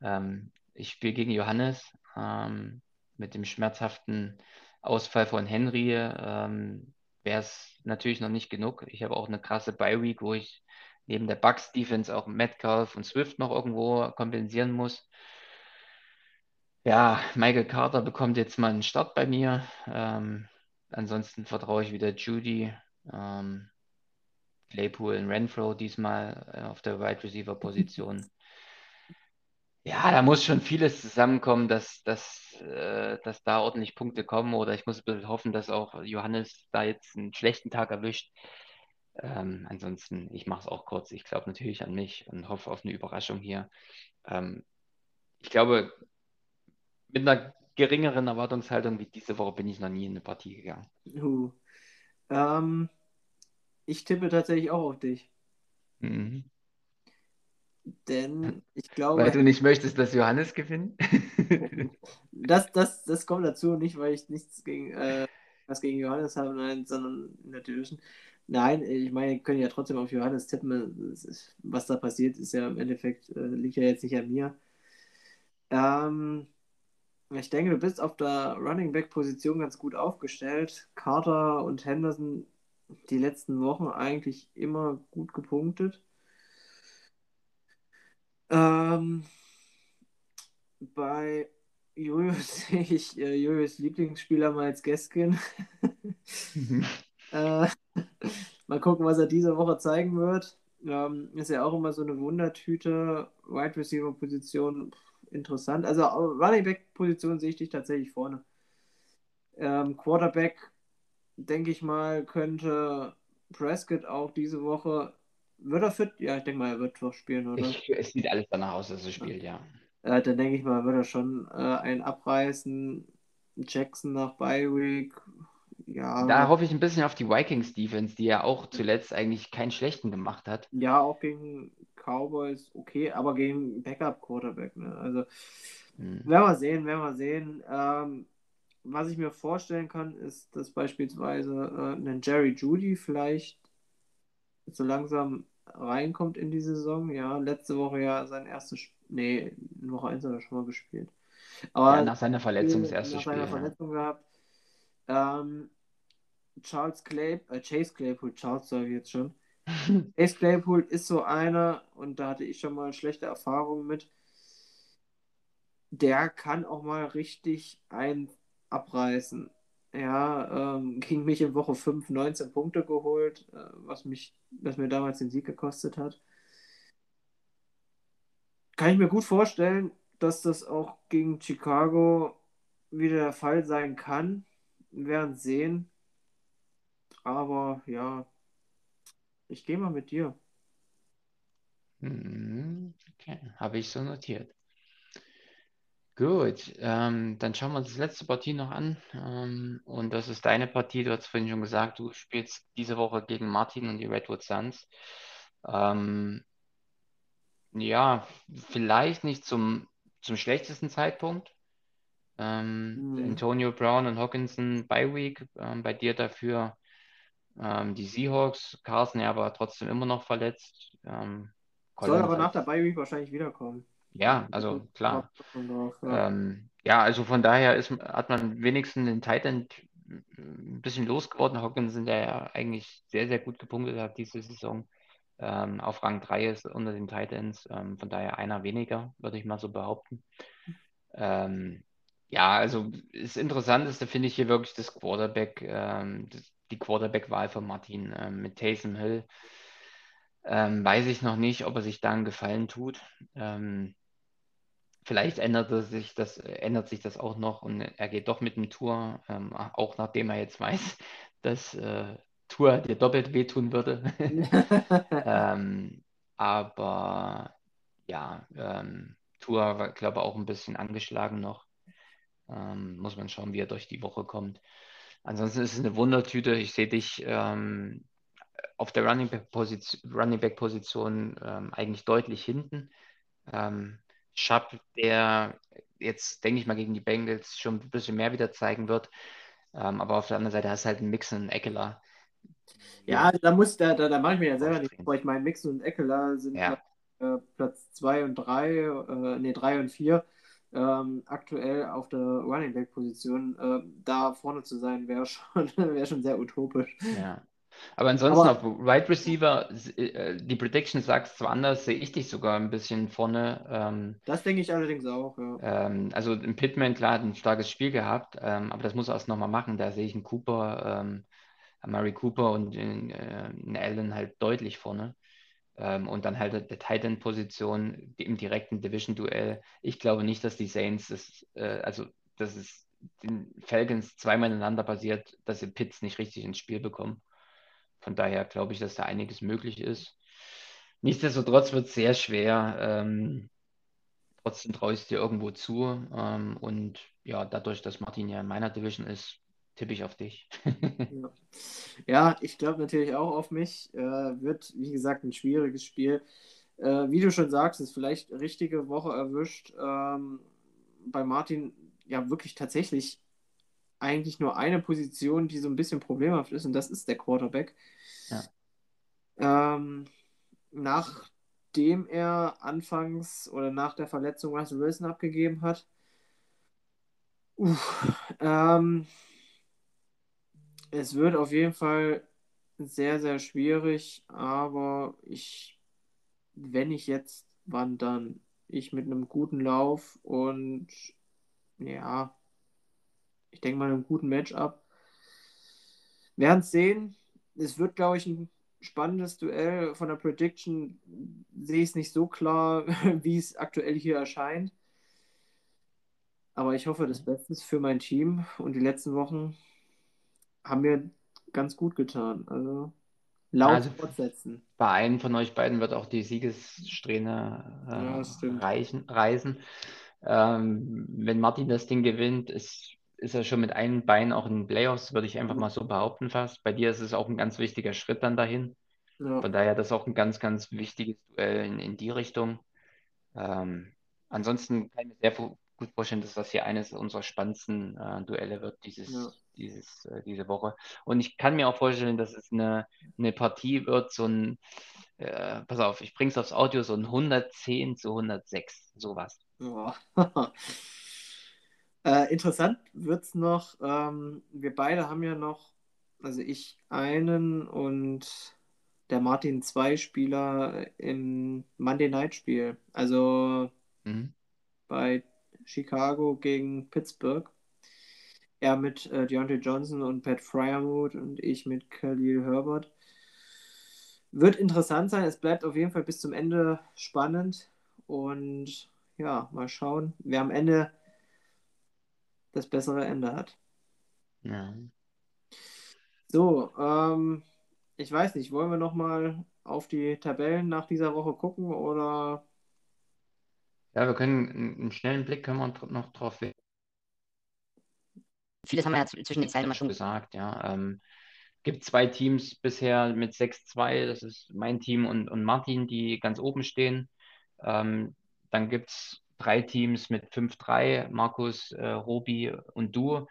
Ähm, ich spiele gegen Johannes ähm, mit dem schmerzhaften Ausfall von Henry. Ähm, Wäre es natürlich noch nicht genug. Ich habe auch eine krasse Bye-Week, wo ich neben der Bucks-Defense auch Metcalf und Swift noch irgendwo kompensieren muss. Ja, Michael Carter bekommt jetzt mal einen Start bei mir. Ähm, ansonsten vertraue ich wieder Judy, ähm, Claypool und Renfro diesmal äh, auf der Wide Receiver Position. Ja, da muss schon vieles zusammenkommen, dass, dass, äh, dass da ordentlich Punkte kommen. Oder ich muss ein bisschen hoffen, dass auch Johannes da jetzt einen schlechten Tag erwischt. Ähm, ansonsten, ich mache es auch kurz. Ich glaube natürlich an mich und hoffe auf eine Überraschung hier. Ähm, ich glaube, mit einer geringeren Erwartungshaltung wie diese Woche bin ich noch nie in eine Partie gegangen. Uh. Ähm, ich tippe tatsächlich auch auf dich. Mhm. Denn ich glaube. Weil du nicht möchtest, dass Johannes gewinnt? das, das, das kommt dazu, nicht weil ich nichts gegen, äh, was gegen Johannes habe, nein, sondern in der Division. Nein, ich meine, können ja trotzdem auf Johannes tippen. Was da passiert, ist ja im Endeffekt, äh, liegt ja jetzt nicht an mir. Ähm, ich denke, du bist auf der Running Back Position ganz gut aufgestellt. Carter und Henderson die letzten Wochen eigentlich immer gut gepunktet. Ähm, bei Julius sehe ich äh, Julius Lieblingsspieler mal als Gaskin. mhm. äh, mal gucken, was er diese Woche zeigen wird. Ähm, ist ja auch immer so eine Wundertüte. Wide Receiver Position interessant. Also Running Back Position sehe ich dich tatsächlich vorne. Ähm, Quarterback, denke ich mal, könnte Prescott auch diese Woche wird er fit? Ja, ich denke mal, er wird doch spielen, oder? Ich, es sieht alles danach aus, dass er spielt, ja. Äh, dann denke ich mal, wird er schon äh, einen abreißen. Jackson nach Bi-Week. Ja. Da hoffe ich ein bisschen auf die Vikings-Defense, die ja auch zuletzt eigentlich keinen schlechten gemacht hat. Ja, auch gegen Cowboys okay, aber gegen Backup-Quarterback. Ne? Also, hm. werden wir sehen, werden wir sehen. Ähm, was ich mir vorstellen kann, ist, dass beispielsweise äh, ein Jerry Judy vielleicht so langsam reinkommt in die Saison. Ja, letzte Woche ja sein erstes, nee, in Woche 1 hat er schon mal gespielt. Aber ja, nach seiner Verletzung das erste nach Spiel. Nach seiner Verletzung gehabt. Ähm, Charles Claypool, äh, Chase Claypool, Charles sage ich jetzt schon. Chase Claypool ist so einer, und da hatte ich schon mal schlechte Erfahrungen mit. Der kann auch mal richtig ein abreißen. Ja, ähm, gegen mich in Woche 5 19 Punkte geholt, äh, was, mich, was mir damals den Sieg gekostet hat. Kann ich mir gut vorstellen, dass das auch gegen Chicago wieder der Fall sein kann. Wir werden sehen. Aber ja, ich gehe mal mit dir. Mhm, okay, habe ich so notiert. Gut, ähm, dann schauen wir uns die letzte Partie noch an. Ähm, und das ist deine Partie. Du hast vorhin schon gesagt, du spielst diese Woche gegen Martin und die Redwood Suns. Ähm, ja, vielleicht nicht zum, zum schlechtesten Zeitpunkt. Mhm. Antonio Brown und Hawkinson bei Week. Ähm, bei dir dafür ähm, die Seahawks. Carson ja aber trotzdem immer noch verletzt. Ähm, Soll aber nach der Bye Week wahrscheinlich wiederkommen. Ja, also klar. Ja. Ähm, ja, also von daher ist, hat man wenigstens den Titan ein bisschen losgeworden. Hawkinson, der ja eigentlich sehr, sehr gut gepunktet hat diese Saison, ähm, auf Rang 3 ist unter den Titans. Ähm, von daher einer weniger, würde ich mal so behaupten. Ähm, ja, also das Interessanteste finde ich hier wirklich das Quarterback, ähm, das, die Quarterback-Wahl von Martin ähm, mit Taysom Hill. Ähm, weiß ich noch nicht, ob er sich da einen Gefallen tut. Ähm, Vielleicht ändert sich das, ändert sich das auch noch und er geht doch mit dem Tour, ähm, auch nachdem er jetzt weiß, dass äh, Tour dir doppelt wehtun würde. ähm, aber ja, ähm, Tour war, glaube ich, auch ein bisschen angeschlagen noch. Ähm, muss man schauen, wie er durch die Woche kommt. Ansonsten ist es eine Wundertüte. Ich sehe dich ähm, auf der Running Back Position, Running Back Position ähm, eigentlich deutlich hinten. Ähm, Schapp, der jetzt, denke ich mal, gegen die Bengals schon ein bisschen mehr wieder zeigen wird. Ähm, aber auf der anderen Seite hast du halt einen Mixon und Eckler, Ja, da muss, da, da, da mache ich mir ja selber nicht vor. Ich meine, Mixon und Eckler sind Ja. äh, Platz 2 und 3, äh, nee, 3 und 4. Ähm, aktuell auf der Running Back Position. Äh, da vorne zu sein, wäre schon, wär schon sehr utopisch. Ja. Aber ansonsten Aber- auf Wide Receiver, äh, die Prediction sagt zwar anders, sehe ich dich sogar ein bisschen vorne. Ähm, Das denke ich allerdings auch, ja. ähm, also im Pittman, klar, hat ein starkes Spiel gehabt, ähm, aber das muss er erst nochmal machen. Da sehe ich einen Cooper, ähm, Amari Cooper und in, äh, einen Allen halt deutlich vorne. Ähm, und dann halt der Tight End Position die- im direkten Division-Duell. Ich glaube nicht, dass die Saints es, äh, also dass es den Falcons zweimal ineinander passiert, dass sie Pitts nicht richtig ins Spiel bekommen. Von daher glaube ich, dass da einiges möglich ist. Nichtsdestotrotz wird es sehr schwer. Ähm, trotzdem traue ich es dir irgendwo zu. Ähm, und ja, dadurch, dass Martin ja in meiner Division ist, tippe ich auf dich. Ja, ich glaube natürlich auch auf mich. Äh, wird, wie gesagt, ein schwieriges Spiel. Äh, wie du schon sagst, ist vielleicht richtige Woche erwischt. Ähm, bei Martin ja wirklich tatsächlich eigentlich nur eine Position, die so ein bisschen problemhaft ist, und das ist der Quarterback. Ähm, nachdem er anfangs oder nach der Verletzung Russell Wilson abgegeben hat. Uff, ähm, es wird auf jeden Fall sehr, sehr schwierig, aber ich, wenn ich jetzt, wann dann? Ich mit einem guten Lauf und ja, ich denke mal einem guten Matchup. Werden es sehen. Es wird, glaube ich, ein spannendes Duell. Von der Prediction sehe ich es nicht so klar, wie es aktuell hier erscheint. Aber ich hoffe das Beste für mein Team und die letzten Wochen haben mir ganz gut getan. Also laut Also- fortsetzen. Bei einem von euch beiden wird auch die Siegessträhne Ja, äh, reichen, reisen. Ähm, wenn Martin das Ding gewinnt, ist, ist er schon mit einem Bein auch in den Playoffs, würde ich einfach Ja. mal so behaupten fast. Bei dir ist es auch ein ganz wichtiger Schritt dann dahin. Ja. Von daher das ist auch ein ganz, ganz wichtiges Duell in, in die Richtung. Ähm, ansonsten kann ich mir sehr gut vorstellen, dass das hier eines unserer spannendsten äh, Duelle wird dieses, Ja. dieses, äh, diese Woche. Und ich kann mir auch vorstellen, dass es eine, eine Partie wird, so ein, äh, pass auf, ich bring's aufs Audio, so ein 110 zu 106, sowas. Ja. äh, interessant wird es noch, ähm, wir beide haben ja noch, also ich einen und der Martin zwei Spieler im Monday Night Spiel. Also Mhm. bei Chicago gegen Pittsburgh. Er mit äh, Deontay Johnson und Pat Fryermuth und ich mit Khalil Herbert. Wird interessant sein. Es bleibt auf jeden Fall bis zum Ende spannend. Und ja, mal schauen, wer am Ende das bessere Ende hat. Ja. So, ähm, ich weiß nicht, wollen wir nochmal auf die Tabellen nach dieser Woche gucken oder Ja, wir können einen, schnellen Blick können wir noch drauf werfen. Vieles haben wir ja zwischen den Zeilen immer schon gesagt. gesagt, ja. Ähm, gibt zwei Teams bisher mit 6-2, das ist mein Team und, und Martin, die ganz oben stehen. Ähm, dann gibt es drei Teams mit 5-3, Markus, äh, Robi und du.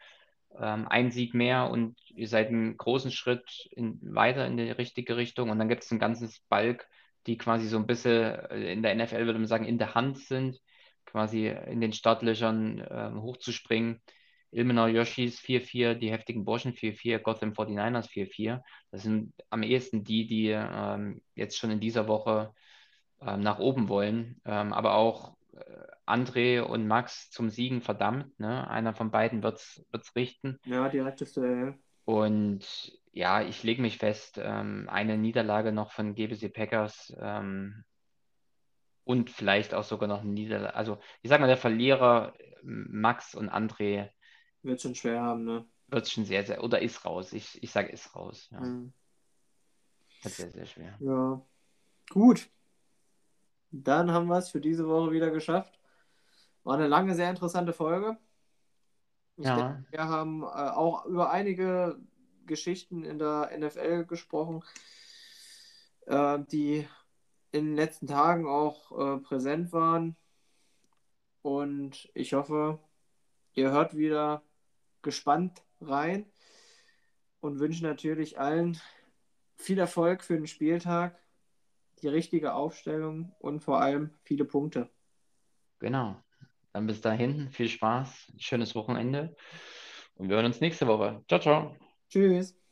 Ähm, ein Sieg mehr und ihr seid einen großen Schritt in, weiter in die richtige Richtung. Und dann gibt es ein ganzes Balk, die quasi so ein bisschen äh, in der NFL würde man sagen, in der Hand sind, quasi in den Startlöchern ähm, hochzuspringen. Ilmenau Yoshis 4-4, die heftigen Burschen 4-4, Gotham 49ers 4-4. Das sind am ehesten die, die ähm, jetzt schon in dieser Woche ähm, nach oben wollen. Ähm, aber auch André und Max zum Siegen verdammt. Ne? Einer von beiden wird es richten. ja, direktes Duell. Und ja, ich lege mich fest, ähm, eine Niederlage noch von GBC Packers ähm, und vielleicht auch sogar noch eine Niederlage. Also ich sag mal, der Verlierer Max und André Wird schon schwer haben, ne? wird schon sehr, sehr, oder ist raus. Ich, ich sage ist raus. Ja, Mhm. wird sehr, sehr schwer. Ja, gut. Dann haben wir es für diese Woche wieder geschafft. War eine lange, sehr interessante Folge. Ich Ja. denke, wir haben äh, auch über einige Geschichten in der NFL gesprochen, äh, die in den letzten Tagen auch äh, präsent waren. Und ich hoffe, ihr hört wieder gespannt rein und wünsche natürlich allen viel Erfolg für den Spieltag, die richtige Aufstellung und vor allem viele Punkte. Genau. Dann bis dahin, viel Spaß, schönes Wochenende und wir hören uns nächste Woche. Ciao, ciao. Tschüss.